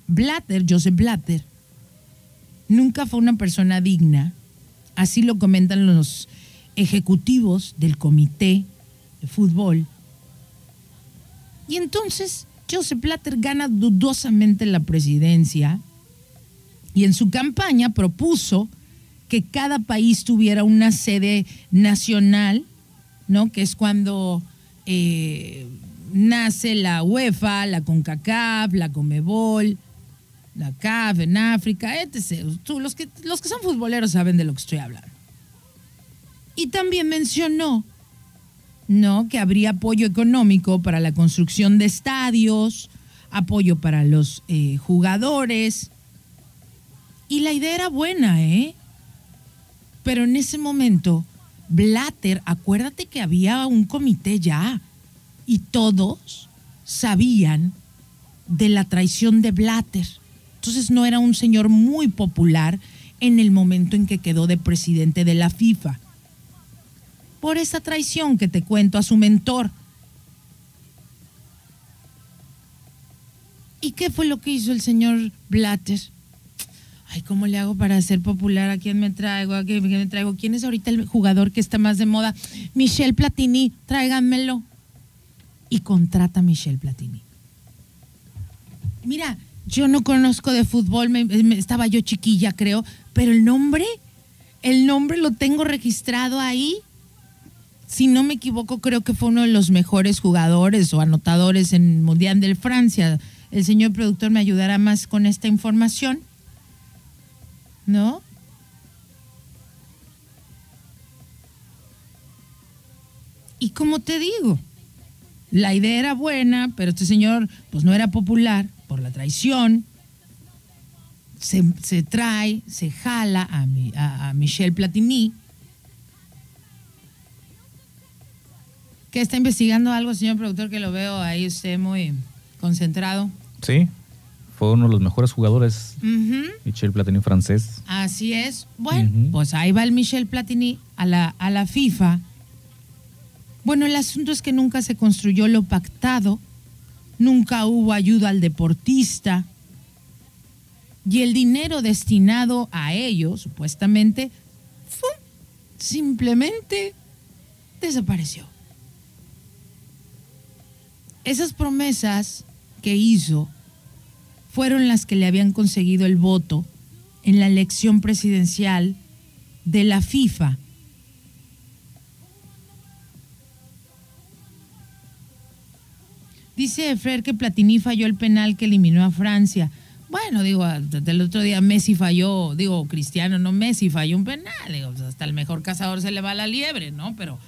Blatter, Joseph Blatter, nunca fue una persona digna, así lo comentan los ejecutivos del comité de fútbol. Y entonces Joseph Blatter gana dudosamente la presidencia y en su campaña propuso que cada país tuviera una sede nacional, ¿no? Que es cuando eh, nace la UEFA, la CONCACAF, la COMEBOL, la CAF en África, etc. los, que, los que son futboleros saben de lo que estoy hablando. Y también mencionó ¿no? Que habría apoyo económico para la construcción de estadios, apoyo para los eh, jugadores. Y la idea era buena, ¿eh? Pero en ese momento, Blatter, acuérdate que había un comité ya y todos sabían de la traición de Blatter. Entonces no era un señor muy popular en el momento en que quedó de presidente de la FIFA por esa traición que te cuento a su mentor. ¿Y qué fue lo que hizo el señor Blatter? Ay, ¿cómo le hago para ser popular? ¿A quién me traigo? ¿A quién me traigo? ¿Quién es ahorita el jugador que está más de moda? Michel Platini, tráiganmelo. Y contrata a Michel Platini. Mira, yo no conozco de fútbol, estaba yo chiquilla, creo, pero el nombre, el nombre lo tengo registrado ahí si no me equivoco, creo que fue uno de los mejores jugadores o anotadores en Mundial de Francia. El señor productor me ayudará más con esta información. ¿No? Y como te digo, la idea era buena, pero este señor pues no era popular por la traición. Se, trae, se jala a, a, a Michel Platini que está investigando algo, señor productor, que lo veo ahí usted muy concentrado. Sí, fue uno de los mejores jugadores, Michel Platini francés. Así es. Bueno, pues ahí va el Michel Platini a la, a la FIFA. Bueno, el asunto es que nunca se construyó lo pactado, nunca hubo ayuda al deportista y el dinero destinado a ello, supuestamente, simplemente desapareció esas promesas que hizo fueron las que le habían conseguido el voto en la elección presidencial de la FIFA. Dice Frer que Platini falló el penal que eliminó a Francia. Bueno, digo, el otro día Messi falló, digo, Cristiano, no Messi, falló un penal. Digo, pues, hasta el mejor cazador se le va la liebre, ¿no? Pero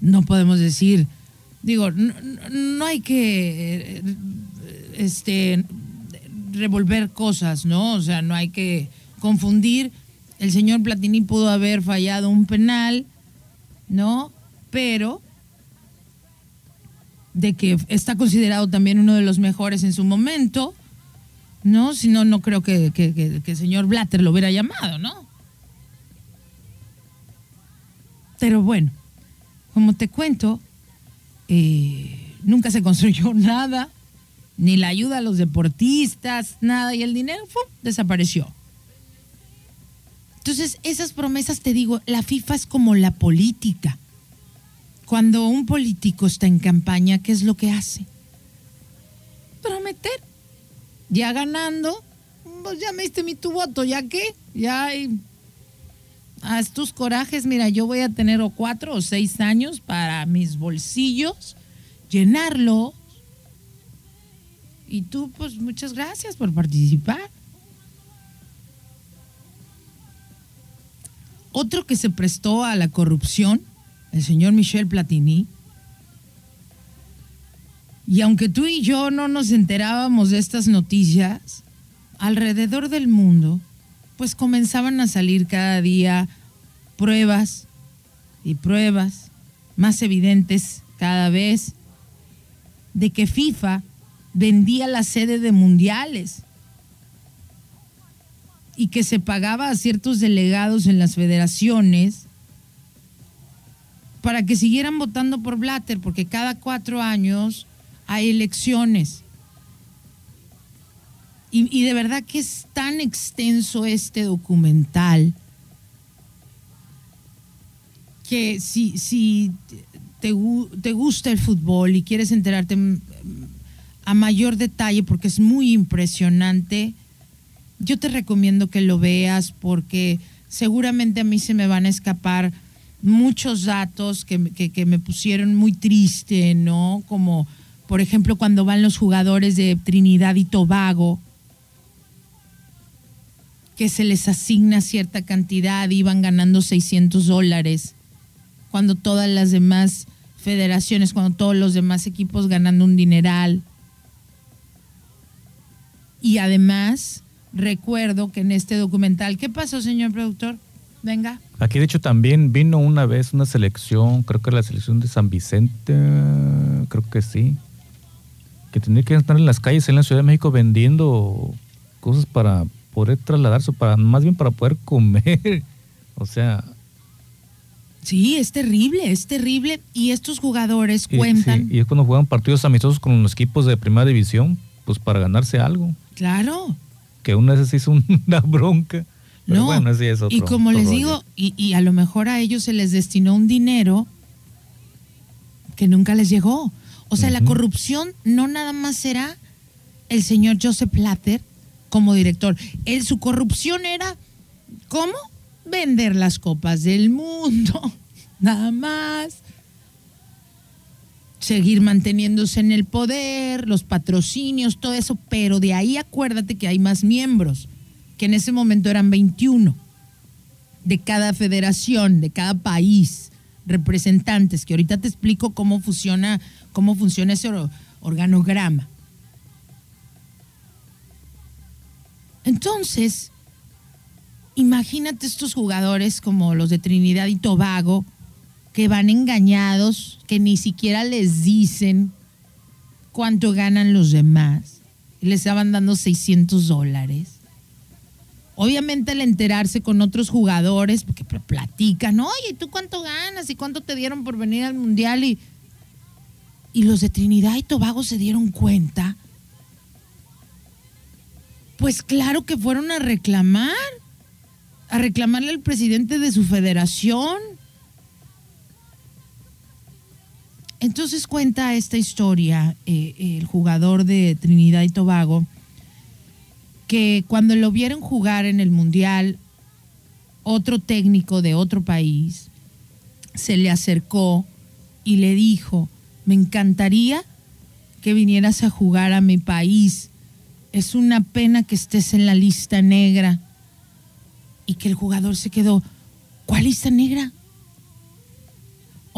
no podemos decir, digo, no, no hay que eh, este, revolver cosas, ¿no? O sea, no hay que confundir. El señor Platini pudo haber fallado un penal, ¿no? Pero de que está considerado también uno de los mejores en su momento, ¿no? Si no, no creo que, el señor Blatter lo hubiera llamado, ¿no? Pero bueno, como te cuento, eh, nunca se construyó *laughs* nada, ni la ayuda a los deportistas, nada, y el dinero desapareció. Entonces, esas promesas, te digo, la FIFA es como la política. Cuando un político está en campaña, ¿qué es lo que hace? Prometer. Ya ganando, pues ya me diste mi tu voto, ¿ya qué? Ya hay... Haz tus corajes, mira, yo voy a tener o cuatro o seis años para mis bolsillos, llenarlo. Y tú, pues muchas gracias por participar. Otro que se prestó a la corrupción el señor Michel Platini. Y aunque tú y yo no nos enterábamos de estas noticias, alrededor del mundo, pues comenzaban a salir cada día pruebas y pruebas más evidentes cada vez de que FIFA vendía la sede de mundiales y que se pagaba a ciertos delegados en las federaciones para que siguieran votando por Blatter, porque cada cuatro años hay elecciones. Y, de verdad que es tan extenso este documental que si, si te, te gusta el fútbol y quieres enterarte a mayor detalle, porque es muy impresionante, yo te recomiendo que lo veas porque seguramente a mí se me van a escapar muchos datos que, me pusieron muy triste, ¿no? Como, por ejemplo, cuando van los jugadores de Trinidad y Tobago, que se les asigna cierta cantidad y van ganando 600 dólares, cuando todas las demás federaciones, cuando todos los demás equipos ganando un dineral. Y además, recuerdo que en este documental, ¿qué pasó, señor productor? Venga. Aquí de hecho también vino una vez una selección, creo que la selección de San Vicente, creo que sí, que tenía que estar en las calles en la Ciudad de México vendiendo cosas para poder trasladarse, para más bien para poder comer. *laughs* o sea... Sí, es terrible, es terrible. Y estos jugadores cuentan... y es cuando juegan partidos amistosos con los equipos de primera división, pues para ganarse algo. Claro. Que vez se hizo *laughs* una bronca no, y como les digo, y, a lo mejor a ellos se les destinó un dinero que nunca les llegó. O sea, la corrupción no nada más será el señor Joseph Platter como director. Él, su corrupción era, ¿cómo? Vender las copas del mundo, *laughs* nada más. Seguir manteniéndose en el poder, los patrocinios, todo eso, pero de ahí acuérdate que hay más miembros que en ese momento eran 21 de cada federación, de cada país, representantes, que ahorita te explico cómo funciona, cómo funciona ese organograma. Entonces, imagínate estos jugadores como los de Trinidad y Tobago, que van engañados, que ni siquiera les dicen cuánto ganan los demás. Y les estaban dando 600 dólares. Obviamente al enterarse con otros jugadores, porque platican, oye, ¿tú cuánto ganas y cuánto te dieron por venir al Mundial? Y, y los de Trinidad y Tobago se dieron cuenta. Pues claro que fueron a reclamar, a reclamarle al presidente de su federación. Entonces cuenta esta historia eh, el jugador de Trinidad y Tobago que cuando lo vieron jugar en el Mundial, otro técnico de otro país se le acercó y le dijo, me encantaría que vinieras a jugar a mi país. Es una pena que estés en la lista negra. Y que el jugador se quedó, ¿cuál lista negra?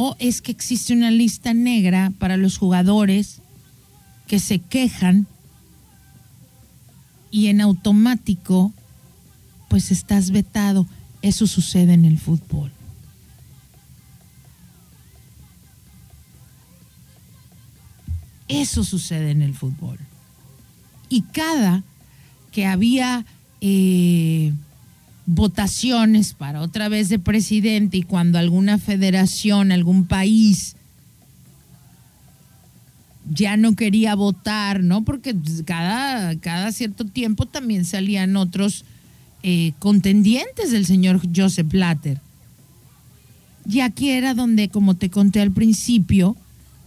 O es que existe una lista negra para los jugadores que se quejan y en automático pues estás vetado. Eso sucede en el fútbol. Eso sucede en el fútbol. Y cada que había eh, votaciones para otra vez de presidente y cuando alguna federación, algún país ya no quería votar, ¿no? Porque cada, cada cierto tiempo también salían otros eh, contendientes del señor Joseph Blatter. Y aquí era donde, como te conté al principio,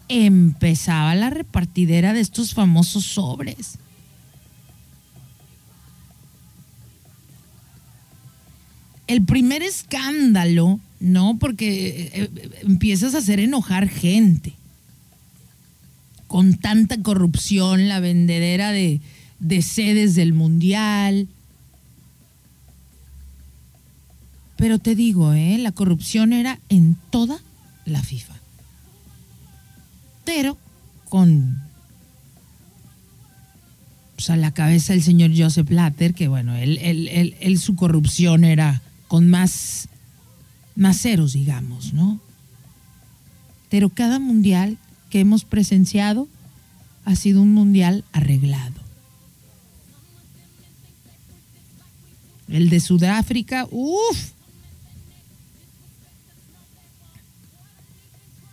empezaba la repartidera de estos famosos sobres. El primer escándalo, ¿no? Porque eh, eh, empiezas a hacer enojar gente. Con tanta corrupción, la vendedera de, de sedes del mundial. Pero te digo, ¿eh? la corrupción era en toda la FIFA pero con pues, a la cabeza el señor Joseph Blatter, que bueno, él, él, su corrupción era con más, más ceros, digamos, ¿no? Pero cada mundial que hemos presenciado ha sido un mundial arreglado. El de Sudáfrica, uff,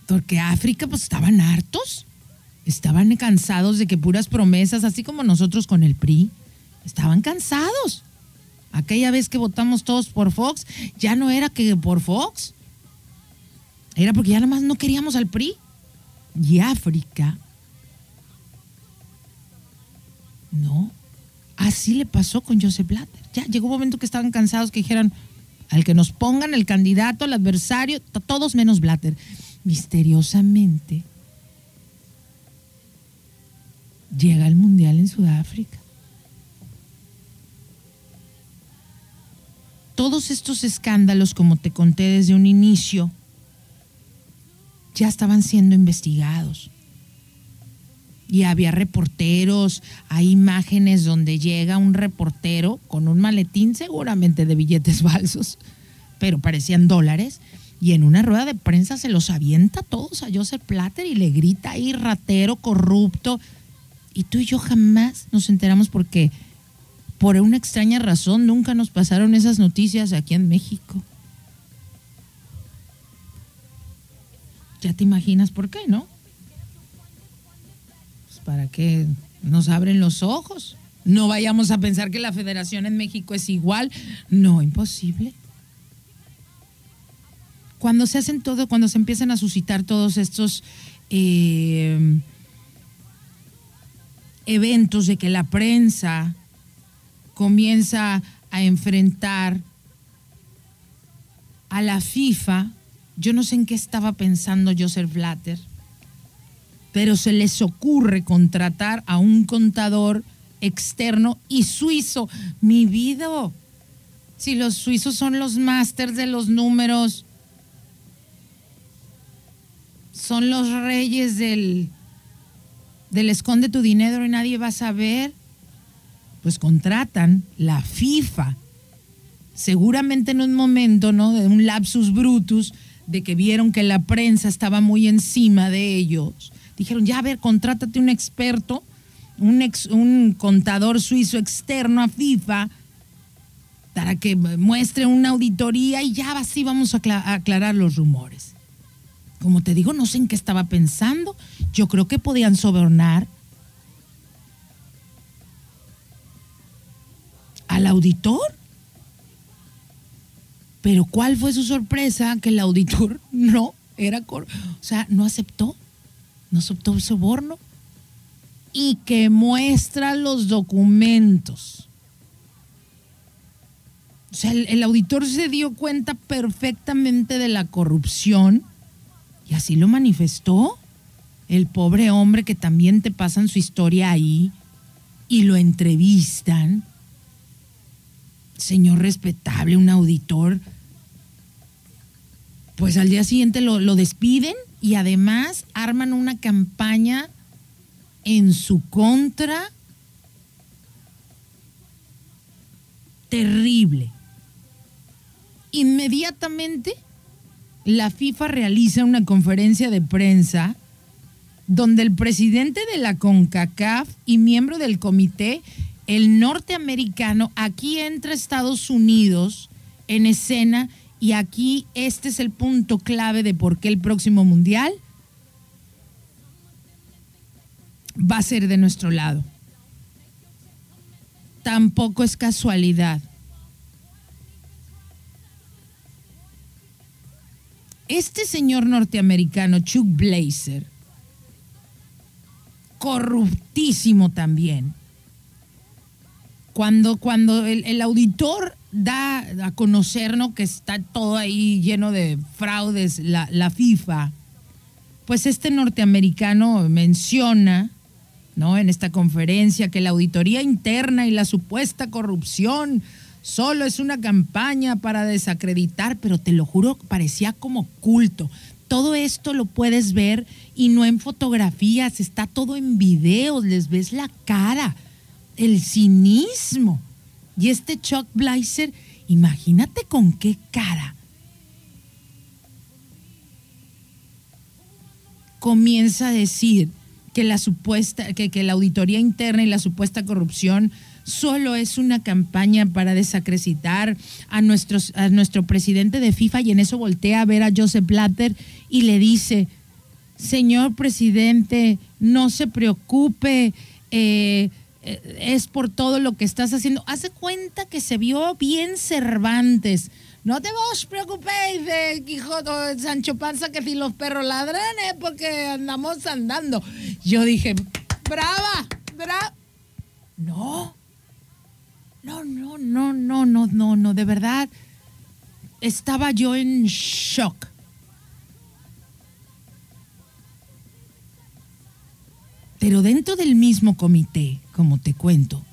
Porque África pues estaban hartos, estaban cansados de que puras promesas, así como nosotros con el PRI, estaban cansados. Aquella vez que votamos todos por Fox, ya no era que por Fox, era porque ya nada más no queríamos al PRI. Y África, no, así le pasó con Joseph Blatter. Ya llegó un momento que estaban cansados que dijeron, al que nos pongan el candidato, el adversario, todos menos Blatter misteriosamente llega al Mundial en Sudáfrica. Todos estos escándalos, como te conté desde un inicio, ya estaban siendo investigados. Y había reporteros, hay imágenes donde llega un reportero con un maletín seguramente de billetes *laughs* falsos, pero parecían dólares, y en una rueda de prensa se los avienta todos a Joseph Platter y le grita ahí ratero, corrupto. Y tú y yo jamás nos enteramos porque por una extraña razón nunca nos pasaron esas noticias aquí en México. Ya te imaginas por qué, ¿no? Pues para que nos abren los ojos. No vayamos a pensar que la federación en México es igual. No, imposible cuando se hacen todo, cuando se empiezan a suscitar todos estos eh, eventos de que la prensa comienza a enfrentar a la FIFA, yo no sé en qué estaba pensando Joseph Blatter, pero se les ocurre contratar a un contador externo y suizo. Mi vida, si los suizos son los másters de los números, son los reyes del, del esconde tu dinero y nadie va a saber, pues contratan la FIFA. Seguramente en un momento, ¿no? De un lapsus brutus, de que vieron que la prensa estaba muy encima de ellos. Dijeron, ya a ver, contrátate un experto, un, un contador suizo externo a FIFA, para que muestre una auditoría y ya así vamos a aclarar los rumores. Como te digo, no sé en qué estaba pensando. Yo creo que podían sobornar al auditor. Pero ¿cuál fue su sorpresa? Que el auditor *laughs* no era, o sea, no aceptó, no aceptó el soborno y que muestra los documentos O sea, el, el auditor se dio cuenta perfectamente de la corrupción y así lo manifestó. El pobre hombre que también te pasan su historia ahí y lo entrevistan. Señor respetable, un auditor. Pues al día siguiente lo, lo despiden y además arman una campaña en su contra terrible. Inmediatamente la FIFA realiza una conferencia de prensa donde el presidente de la CONCACAF y miembro del comité, el norteamericano, aquí entra Estados Unidos en escena y aquí este es el punto clave de por qué el próximo mundial va a ser de nuestro lado. Tampoco es casualidad. Este señor norteamericano, Chuck Blazer, corruptísimo también. Cuando, cuando el, auditor da a conocernos que está todo ahí lleno de fraudes, la, la FIFA, pues este norteamericano menciona ¿no? en esta conferencia que la auditoría interna y la supuesta corrupción solo es una campaña para desacreditar, pero te lo juro, parecía como culto. Todo esto lo puedes ver y no en fotografías, está todo en videos, les ves la cara, el cinismo. Y este Chuck Blazer, imagínate con qué cara. Comienza a decir que la supuesta, que, la auditoría interna y la supuesta corrupción solo es una campaña para desacreditar a, a nuestro presidente de FIFA y en eso voltea a ver a Joseph Blatter y le dice, señor presidente, no se preocupe, eh, es por todo lo que estás haciendo. Hace cuenta que se vio bien Cervantes. No te vos preocupéis de Quijote de Sancho Panza que si los perros ladran es porque andamos andando. Yo dije, brava, brava. No, no, no, no, no, no, no, no, de verdad. Estaba yo en shock. Pero dentro del mismo comité, como te cuento,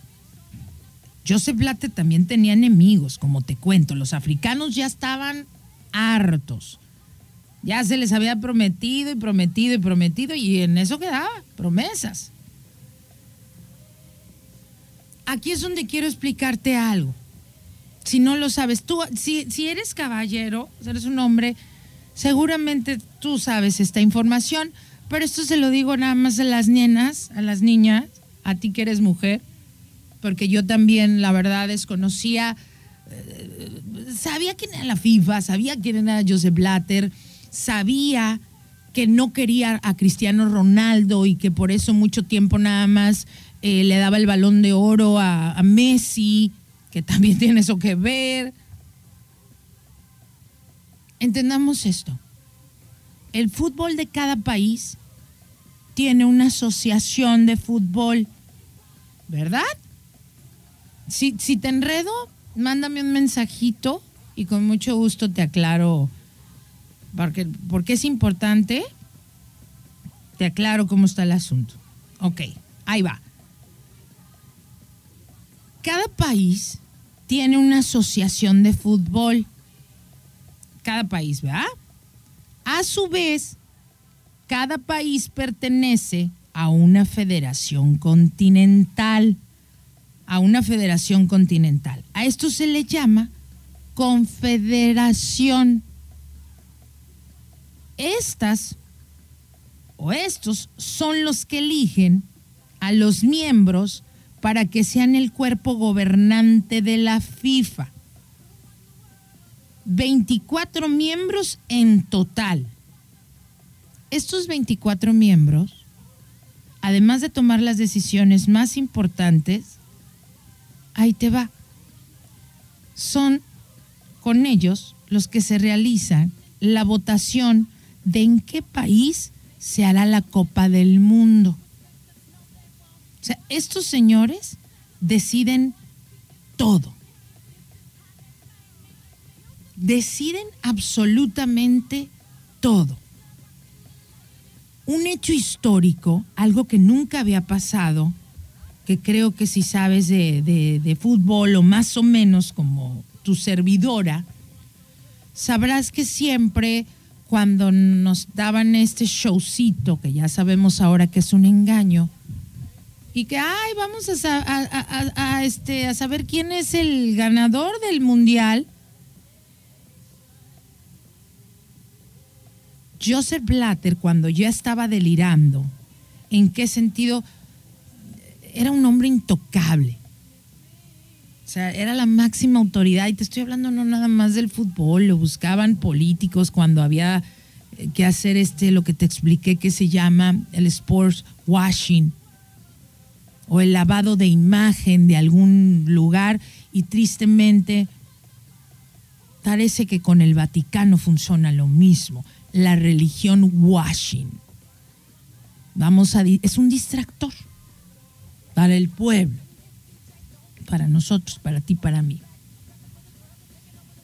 Joseph Blatter también tenía enemigos, como te cuento. Los africanos ya estaban hartos. Ya se les había prometido y prometido y prometido y en eso quedaba, promesas. Aquí es donde quiero explicarte algo. Si no lo sabes, tú, si, si eres caballero, eres un hombre, seguramente tú sabes esta información, pero esto se lo digo nada más a las nenas, a las niñas, a ti que eres mujer, porque yo también, la verdad, desconocía, eh, sabía quién era la FIFA, sabía quién era Joseph Blatter, sabía que no quería a Cristiano Ronaldo y que por eso mucho tiempo nada más eh, le daba el balón de oro a, a Messi, que también *laughs* tiene eso que ver. Entendamos esto. El fútbol de cada país tiene una asociación de fútbol, ¿verdad? Si, si te enredo, mándame un mensajito y con mucho gusto te aclaro porque, porque es importante. Te aclaro cómo está el asunto. Ok, ahí va. Cada país tiene una asociación de fútbol. Cada país, ¿verdad? A su vez, cada país pertenece a una federación continental. A una federación continental. A esto se le llama confederación. Estas o estos son los que eligen a los miembros para que sean el cuerpo gobernante de la FIFA. 24 miembros en total. Estos 24 miembros, además de tomar las decisiones más importantes, ahí te va. Son con ellos los que se realizan la votación de en qué país se hará la Copa del Mundo. O sea, estos señores deciden todo. Deciden absolutamente todo. Un hecho histórico, algo que nunca había pasado, que creo que si sabes de, de fútbol o más o menos como tu servidora, sabrás que siempre cuando nos daban este showcito, que ya sabemos ahora que es un engaño, y que, ay, vamos a, este, a saber quién es el ganador del mundial. Joseph Blatter, cuando ya estaba delirando, ¿en qué sentido? Era un hombre intocable. O sea, era la máxima autoridad. Y te estoy hablando no nada más del fútbol, lo buscaban políticos cuando había eh, que hacer este, lo que te expliqué que se llama el sports washing o el lavado de imagen de algún lugar y tristemente parece que con el Vaticano funciona lo mismo, la religión washing. Vamos a es un distractor para el pueblo, para nosotros, para ti, para mí.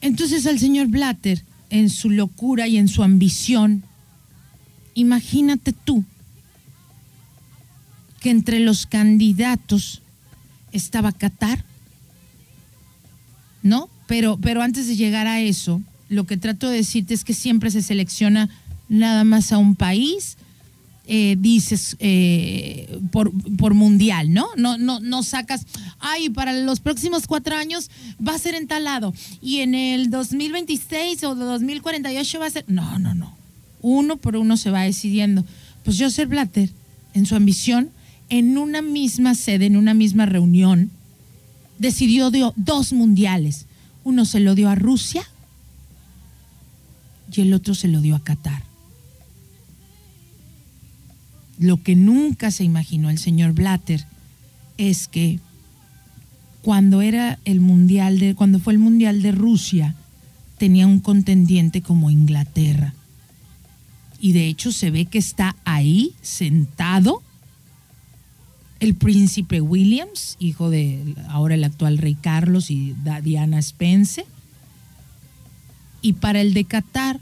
Entonces al señor Blatter, en su locura y en su ambición, imagínate tú que entre los candidatos estaba Qatar, ¿no? Pero, pero antes de llegar a eso, lo que trato de decirte es que siempre se selecciona nada más a un país, eh, dices eh, por, por, mundial, ¿no? No, no, no sacas, ay, para los próximos cuatro años va a ser entalado y en el 2026 o 2048 va a ser, no, no, no, uno por uno se va decidiendo. Pues Joseph Blatter, en su ambición, en una misma sede, en una misma reunión, decidió dio dos mundiales. Uno se lo dio a Rusia y el otro se lo dio a Qatar. Lo que nunca se imaginó el señor Blatter es que cuando era el mundial de cuando fue el mundial de Rusia tenía un contendiente como Inglaterra. Y de hecho se ve que está ahí sentado el príncipe Williams, hijo de ahora el actual rey Carlos y Diana Spence. Y para el de Qatar,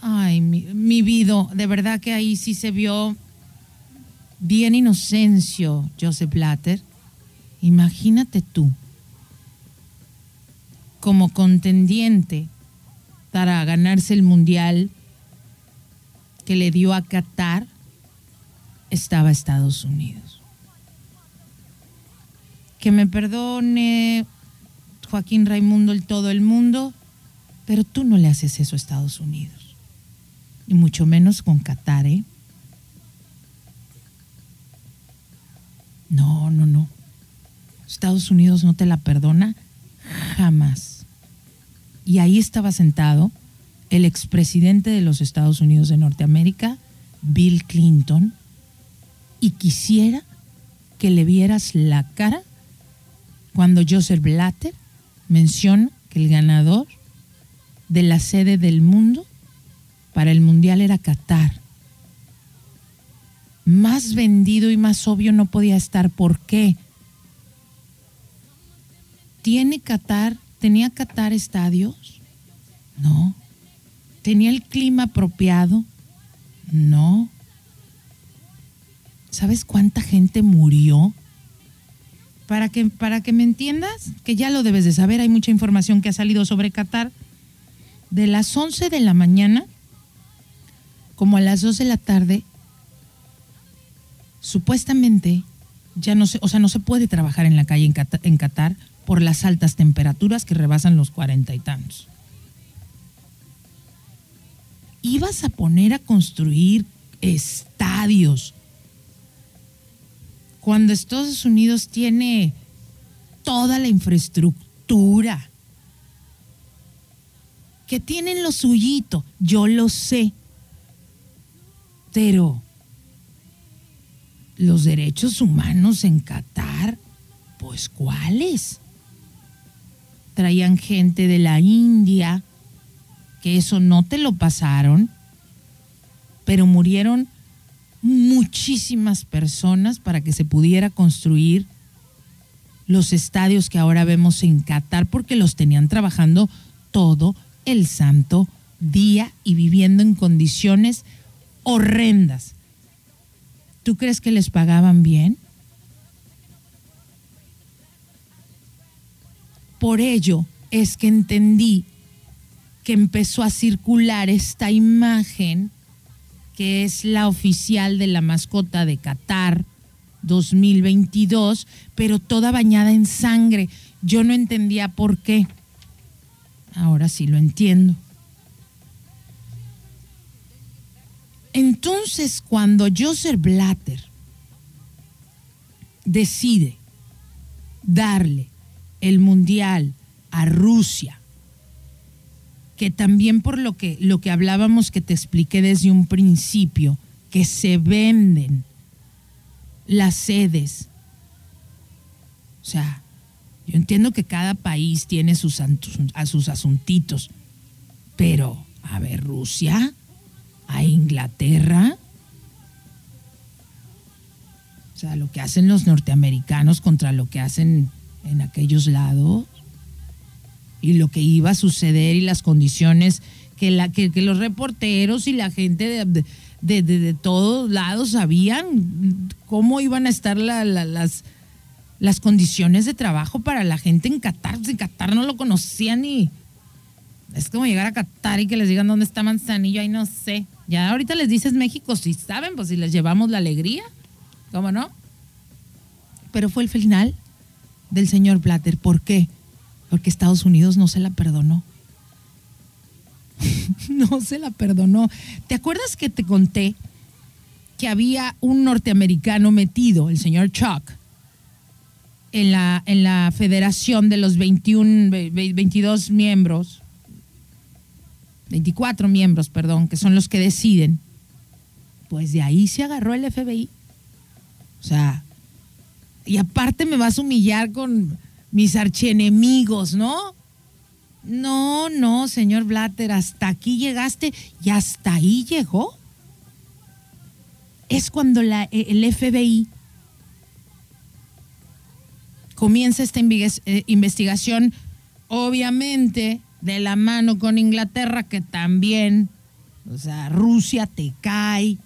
ay, mi, mi vida, de verdad que ahí sí se vio bien inocencio Joseph Blatter. Imagínate tú, como contendiente para ganarse el mundial que le dio a Qatar, estaba Estados Unidos que me perdone Joaquín Raimundo el todo el mundo, pero tú no le haces eso a Estados Unidos, y mucho menos con Qatar, ¿eh? No, no, no. Estados Unidos no te la perdona jamás. Y ahí estaba sentado el expresidente de los Estados Unidos de Norteamérica, Bill Clinton, y quisiera que le vieras la cara cuando Joseph Blatter menciona que el ganador de la sede del mundo para el mundial era Qatar. Más vendido y más obvio no podía estar. ¿Por qué? ¿Tiene Qatar, tenía Qatar estadios? No. ¿Tenía el clima apropiado? No. ¿Sabes cuánta gente murió para que, para que me entiendas, que ya lo debes de saber, hay mucha información que ha salido sobre Qatar. De las 11 de la mañana, como a las 2 de la tarde, supuestamente ya no se, o sea, no se puede trabajar en la calle en Qatar, en Qatar por las altas temperaturas que rebasan los cuarenta y tantos. Ibas a poner a construir estadios cuando Estados Unidos tiene toda la infraestructura, que tienen lo suyito, yo lo sé, pero los derechos humanos en Qatar, pues ¿cuáles? Traían gente de la India, que eso no te lo pasaron, pero murieron muchísimas personas para que se pudiera construir los estadios que ahora vemos en Qatar, porque los tenían trabajando todo el santo día y viviendo en condiciones horrendas. ¿Tú crees que les pagaban bien? Por ello es que entendí que empezó a circular esta imagen que es la oficial de la mascota de Qatar 2022, pero toda bañada en sangre. Yo no entendía por qué. Ahora sí lo entiendo. Entonces, cuando Joseph Blatter decide darle el mundial a Rusia, que también por lo que, lo que hablábamos que te expliqué desde un principio, que se venden las sedes. O sea, yo entiendo que cada país tiene sus, a sus asuntitos, pero, a ver, Rusia, a Inglaterra, o sea, lo que hacen los norteamericanos contra lo que hacen en aquellos lados. Y lo que iba a suceder y las condiciones que, la, que, los reporteros y la gente de, de, todos lados sabían cómo iban a estar las, las condiciones de trabajo para la gente en Qatar. En Qatar no lo conocían ni... Es como llegar a Qatar y que les digan dónde está Manzanillo, ahí no sé. Ya ahorita les dices México, si saben, pues si les llevamos la alegría, ¿cómo no? Pero fue el final del señor Platter. ¿Por qué? Porque Estados Unidos no se la perdonó. *laughs* no se la perdonó. ¿Te acuerdas que te conté que había un norteamericano metido, el señor Chuck, en la, en la federación de los 21, 22 miembros, 24 miembros, perdón, que son los que deciden? Pues de ahí se agarró el FBI. O sea, y aparte me vas a humillar con mis archienemigos, ¿no? No, no, señor Blatter, hasta aquí llegaste y hasta ahí llegó. Es cuando la, el FBI comienza esta eh, investigación, obviamente de la mano con Inglaterra, que también, o sea, Rusia te cae.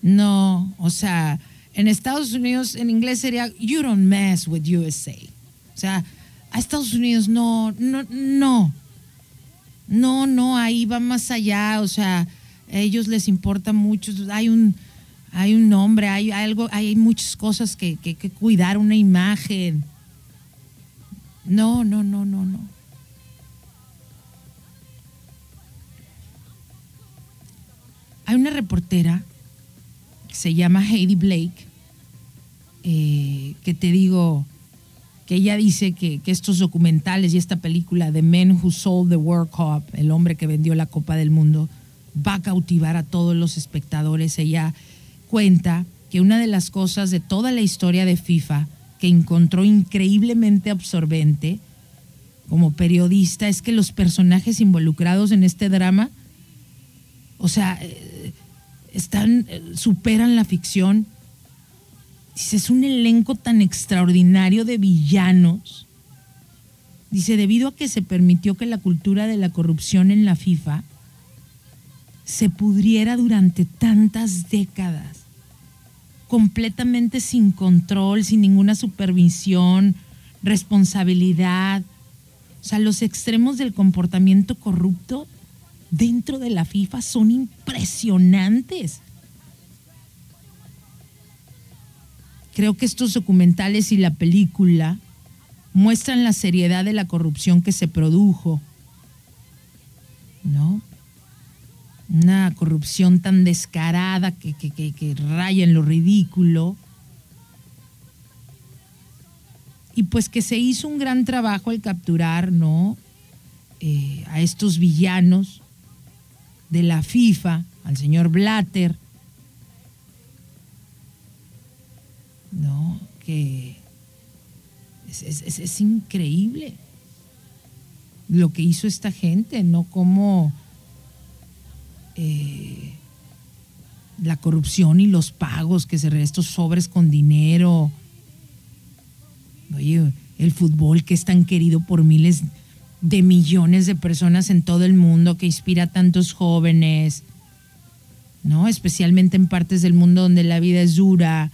No, o sea, en Estados Unidos, en inglés sería, you don't mess with USA. O sea, a Estados Unidos no, no, no. No, no, ahí va más allá. O sea, a ellos les importa mucho. Hay un, hay un nombre, hay algo, hay muchas cosas que, que, que cuidar, una imagen. No, no, no, no, no. Hay una reportera se llama Heidi Blake, eh, que te digo, que ella dice que, estos documentales y esta película The Men Who Sold the World Cup, el hombre que vendió la Copa del Mundo, va a cautivar a todos los espectadores. Ella cuenta que una de las cosas de toda la historia de FIFA que encontró increíblemente absorbente como periodista es que los personajes involucrados en este drama, o sea, eh, están, eh, superan la ficción. Dice, es un elenco tan extraordinario de villanos. Dice, debido a que se permitió que la cultura de la corrupción en la FIFA se pudriera durante tantas décadas, completamente sin control, sin ninguna supervisión, responsabilidad. O sea, los extremos del comportamiento corrupto dentro de la FIFA son impresionantes. Creo que estos documentales y la película muestran la seriedad de la corrupción que se produjo, ¿no? Una corrupción tan descarada que, que raya en lo ridículo. Y pues que se hizo un gran trabajo al capturar, ¿no? Eh, a estos villanos de la FIFA, al señor Blatter, ¿no? Que es, increíble lo que hizo esta gente, ¿no? Como eh, la corrupción y los pagos que se estos sobres con dinero. Oye, el fútbol que es tan querido por miles de millones de personas en todo el mundo, que inspira a tantos jóvenes, ¿no? Especialmente en partes del mundo donde la vida es dura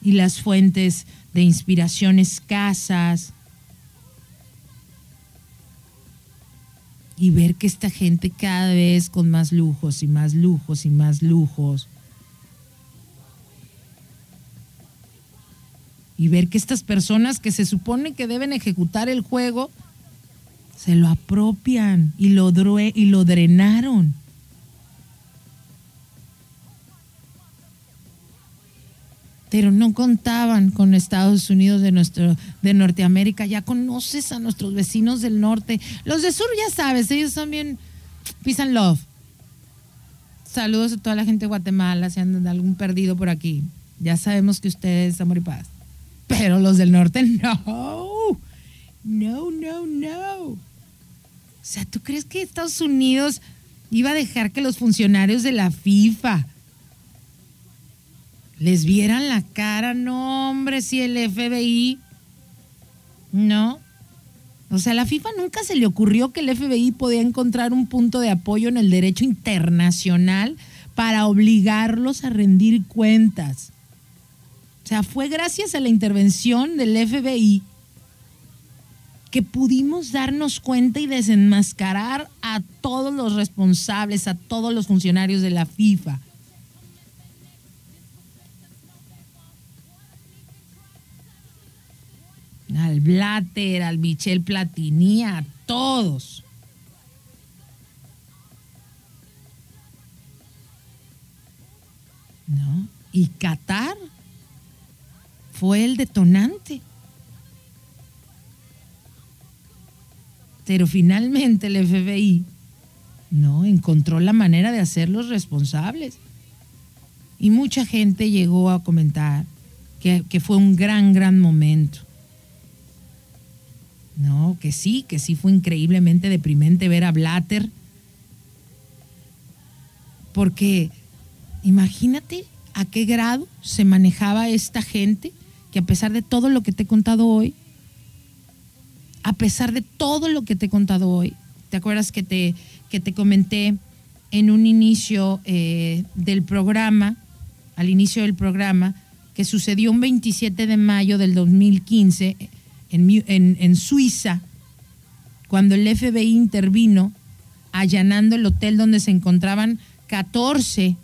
y las fuentes de inspiración escasas. Y ver que esta gente cada vez con más lujos y más lujos y más lujos. Y ver que estas personas que se supone que deben ejecutar el juego, se lo apropian y lo, y lo drenaron. Pero no contaban con Estados Unidos de, nuestro, de Norteamérica. Ya conoces a nuestros vecinos del norte. Los de sur ya sabes, ellos también pisan love. Saludos a toda la gente de Guatemala, si andan algún perdido por aquí. Ya sabemos que ustedes amor y paz. Pero los del norte *laughs* no. No, no, no. O sea, ¿tú crees que Estados Unidos iba a dejar que los funcionarios de la FIFA les vieran la cara? No, hombre, si el FBI. No. O sea, a la FIFA nunca se le ocurrió que el FBI podía encontrar un punto de apoyo en el derecho internacional para obligarlos a rendir cuentas. O sea, fue gracias a la intervención del FBI que pudimos darnos cuenta y desenmascarar a todos los responsables, a todos los funcionarios de la FIFA. Al Blatter, al Michel Platini, a todos. ¿No? Y Qatar fue el detonante. Pero finalmente el FBI no encontró la manera de hacerlos responsables. Y mucha gente llegó a comentar que, que, fue un gran, gran momento. Que sí, que sí fue increíblemente deprimente ver a Blatter. Porque imagínate a qué grado se manejaba esta gente que a pesar de todo lo que te he contado hoy, a pesar de todo lo que te he contado hoy, ¿te acuerdas que te, que te comenté en un inicio eh, del programa, al inicio del programa, que sucedió un 27 de mayo del 2015 en, Suiza, cuando el FBI intervino allanando el hotel donde se encontraban 14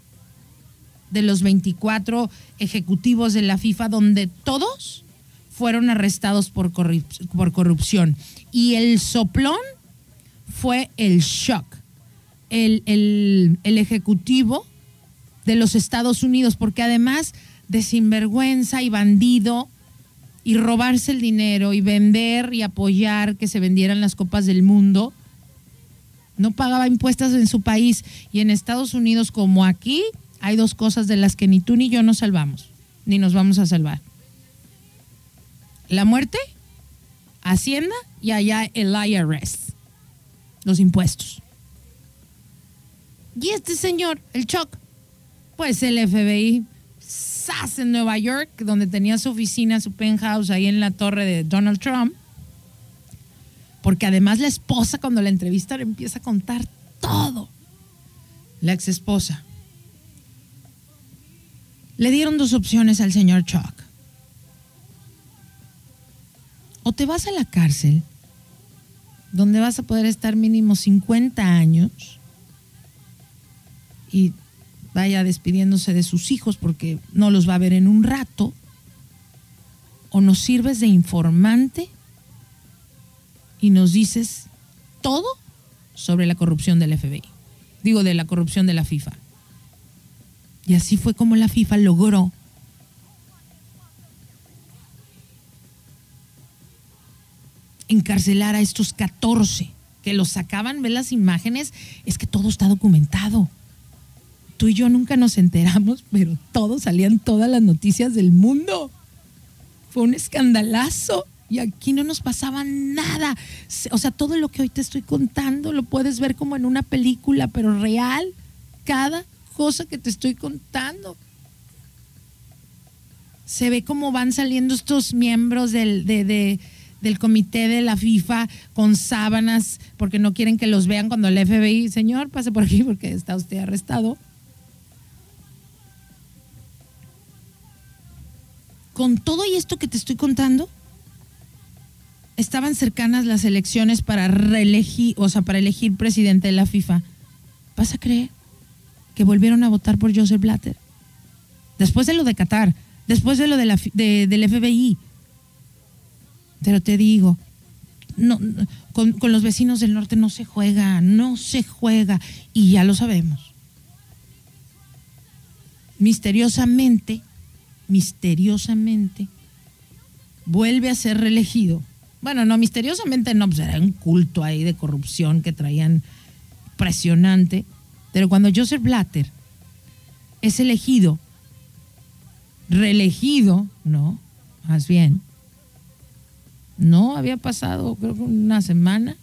de los 24 ejecutivos de la FIFA, donde todos fueron arrestados por, por corrupción. Y el soplón fue el shock. El, el, ejecutivo de los Estados Unidos, porque además de sinvergüenza y bandido y robarse el dinero y vender y apoyar que se vendieran las copas del mundo, no pagaba impuestos en su país y en Estados Unidos como aquí hay dos cosas de las que ni tú ni yo nos salvamos, ni nos vamos a salvar la muerte, Hacienda y allá el IRS, los impuestos. Y este señor, el Chuck, pues el FBI, En Nueva York, donde tenía su oficina, su penthouse ahí en la torre de Donald Trump, porque además la esposa cuando la entrevista le empieza a contar todo, la ex esposa. Le dieron dos opciones al señor Chuck. O te vas a la cárcel, donde vas a poder estar mínimo 50 años y vaya despidiéndose de sus hijos porque no los va a ver en un rato, o nos sirves de informante y nos dices todo sobre la corrupción del FBI, digo de la corrupción de la FIFA. Y así fue como la FIFA logró encarcelar a estos 14 que los sacaban, ve las imágenes, es que todo está documentado. Tú y yo nunca nos enteramos, pero todos salían todas las noticias del mundo. Fue un escandalazo y aquí no nos pasaba nada. O sea, todo lo que hoy te estoy contando lo puedes ver como en una película, pero real. Cada cosa que te estoy contando. Se ve cómo van saliendo estos miembros del, de, de del comité de la FIFA con sábanas porque no quieren que los vean cuando el FBI, señor, pase por aquí porque está usted arrestado. Con todo y esto que te estoy contando, estaban cercanas las elecciones para reelegir, o sea, para elegir presidente de la FIFA. ¿Vas a creer que volvieron a votar por Joseph Blatter? Después de lo de Qatar, después de lo de la, del FBI. Pero te digo, con los vecinos del norte no se juega, no se juega, y ya lo sabemos. Misteriosamente, misteriosamente, vuelve a ser reelegido. Bueno, no, misteriosamente no, pues era un culto ahí de corrupción que traían impresionante. Pero cuando Joseph Blatter es elegido, reelegido, no, más bien, no había pasado, creo que una semana,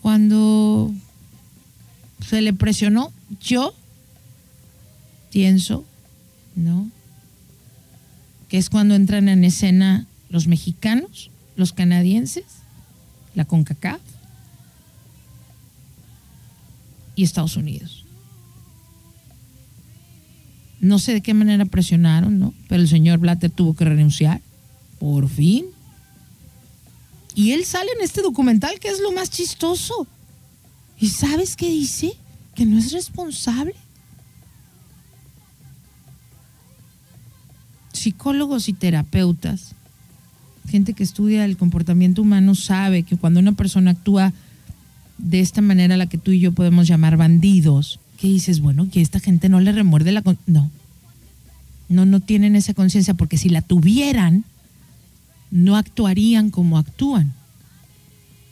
cuando se le presionó, yo pienso, ¿no? Que es cuando entran en escena los mexicanos, los canadienses, la CONCACAF y Estados Unidos. No sé de qué manera presionaron, ¿no? Pero el señor Blatter tuvo que renunciar, por fin. Y él sale en este documental que es lo más chistoso. ¿Y sabes qué dice? Que no es responsable. Psicólogos y terapeutas, gente que estudia el comportamiento humano, sabe que cuando una persona actúa de esta manera, la que tú y yo podemos llamar bandidos, ¿qué dices? Bueno, que esta gente no le remuerde la... No, no, no tienen esa conciencia porque si la tuvieran, no actuarían como actúan.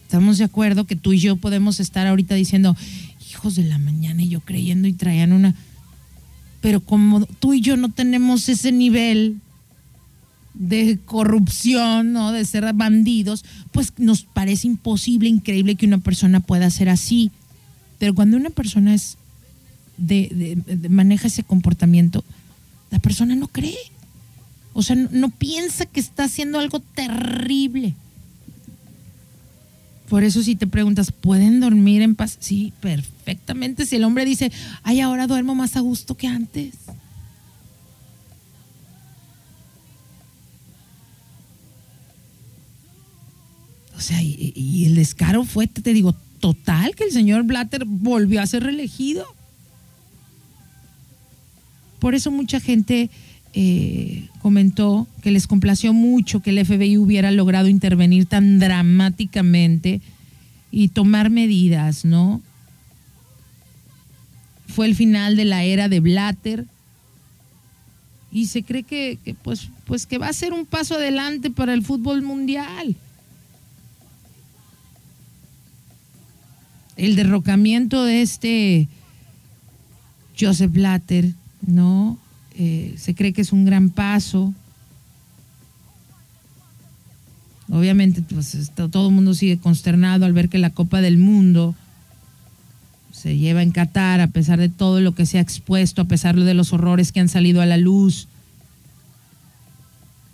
Estamos de acuerdo que tú y yo podemos estar ahorita diciendo, hijos de la mañana, y yo creyendo y traían una... Pero como tú y yo no tenemos ese nivel de corrupción, ¿no? de ser bandidos, pues nos parece imposible, increíble que una persona pueda ser así. Pero cuando una persona es de, maneja ese comportamiento, la persona no cree. O sea, no, piensa que está haciendo algo terrible. Por eso si te preguntas, ¿pueden dormir en paz? Sí, perfectamente. Si el hombre dice, ay, ahora duermo más a gusto que antes. O sea, y, el descaro fue, te digo, total, que el señor Blatter volvió a ser reelegido. Por eso mucha gente eh, comentó que les complació mucho que el FBI hubiera logrado intervenir tan dramáticamente y tomar medidas, ¿no? Fue el final de la era de Blatter y se cree que, pues, pues que va a ser un paso adelante para el fútbol mundial. el derrocamiento de este Joseph Blatter, ¿no? Eh, se cree que es un gran paso. Obviamente, pues todo el mundo sigue consternado al ver que la Copa del Mundo se lleva en Qatar, a pesar de todo lo que se ha expuesto, a pesar de los horrores que han salido a la luz,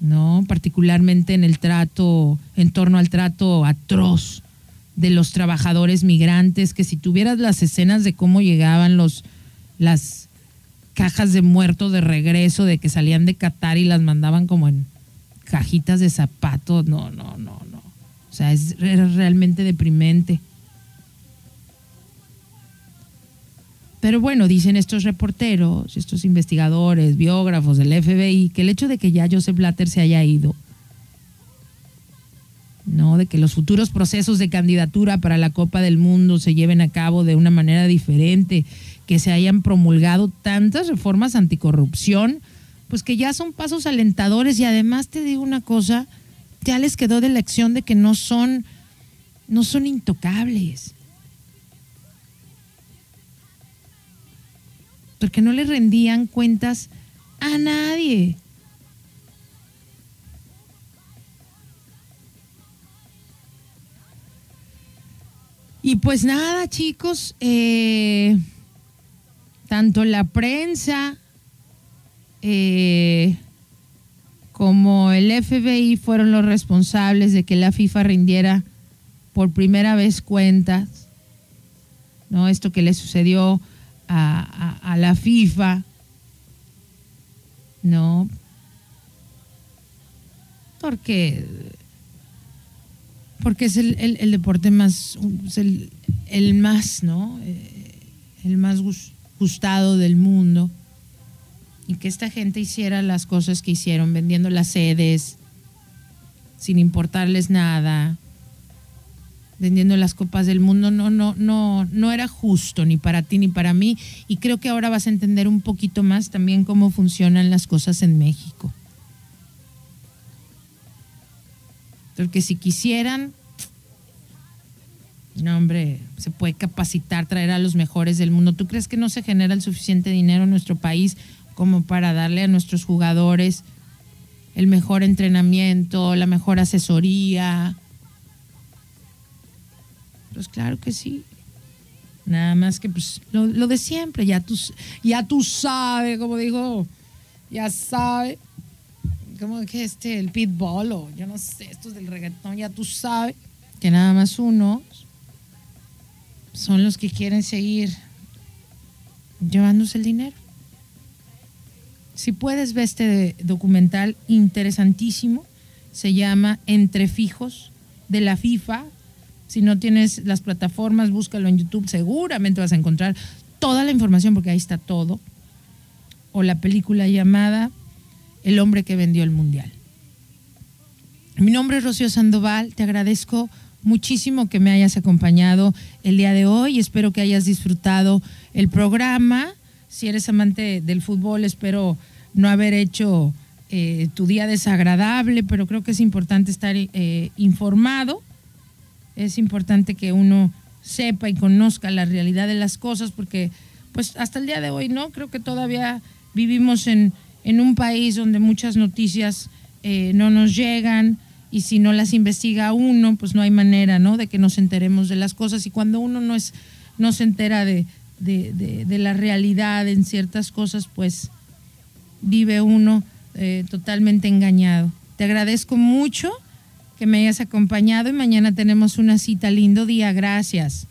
¿no? Particularmente en el trato, en torno al trato atroz de los trabajadores migrantes, que si tuvieras las escenas de cómo llegaban los las cajas de muertos de regreso, de que salían de Qatar y las mandaban como en cajitas de zapatos, no, no, no, no. O sea, es realmente deprimente. Pero bueno, dicen estos reporteros, estos investigadores, biógrafos del FBI, que el hecho de que ya Joseph Blatter se haya ido ¿no? De que los futuros procesos de candidatura para la Copa del Mundo se lleven a cabo de una manera diferente, que se hayan promulgado tantas reformas anticorrupción, pues que ya son pasos alentadores y además te digo una cosa, ya les quedó de lección de que no son no son intocables. Porque no le rendían cuentas a nadie. Y pues nada, chicos, eh, tanto la prensa, eh, como el FBI fueron los responsables de que la FIFA rindiera por primera vez cuentas, ¿no? Esto que le sucedió a, la FIFA, ¿no? Porque, porque es el, deporte más, el, el más, ¿no? Eh, el más gus- del mundo. Y que esta gente hiciera las cosas que hicieron, vendiendo las sedes, sin importarles nada, vendiendo las copas del mundo, no, no, no, no era justo ni para ti ni para mí. Y creo que ahora vas a entender un poquito más también cómo funcionan las cosas en México. Porque si quisieran, no, hombre, se puede capacitar, traer a los mejores del mundo. ¿Tú crees que no se genera el suficiente dinero en nuestro país como para darle a nuestros jugadores el mejor entrenamiento, la mejor asesoría? Pues claro que sí. Nada más que pues lo, de siempre, ya tú, ya tú sabes, como dijo, ya sabe, como que este, el pitbull o yo no sé, estos del reggaetón, ya tú sabes que nada más unos son los que quieren seguir llevándose el dinero. Si puedes ver este documental interesantísimo, se llama Entre Fijos de la FIFA. Si no tienes las plataformas, búscalo en YouTube, seguramente vas a encontrar toda la información porque ahí está todo. O la película llamada El hombre que vendió el mundial. Mi nombre es Rocío Sandoval, te agradezco muchísimo que me hayas acompañado el día de hoy, espero que hayas disfrutado el programa. Si eres amante del fútbol, espero no haber hecho eh, tu día desagradable, pero creo que es importante estar eh, informado, es importante que uno sepa y conozca la realidad de las cosas, porque pues hasta el día de hoy, ¿no? Creo que todavía vivimos en, en un país donde muchas noticias eh, no nos llegan y si no las investiga uno, pues no hay manera, ¿no? De que nos enteremos de las cosas y cuando uno no es, no se entera de, de, de- la realidad en ciertas cosas, pues vive uno eh, totalmente engañado. Te agradezco mucho que me hayas acompañado y mañana tenemos una cita. Lindo día, gracias.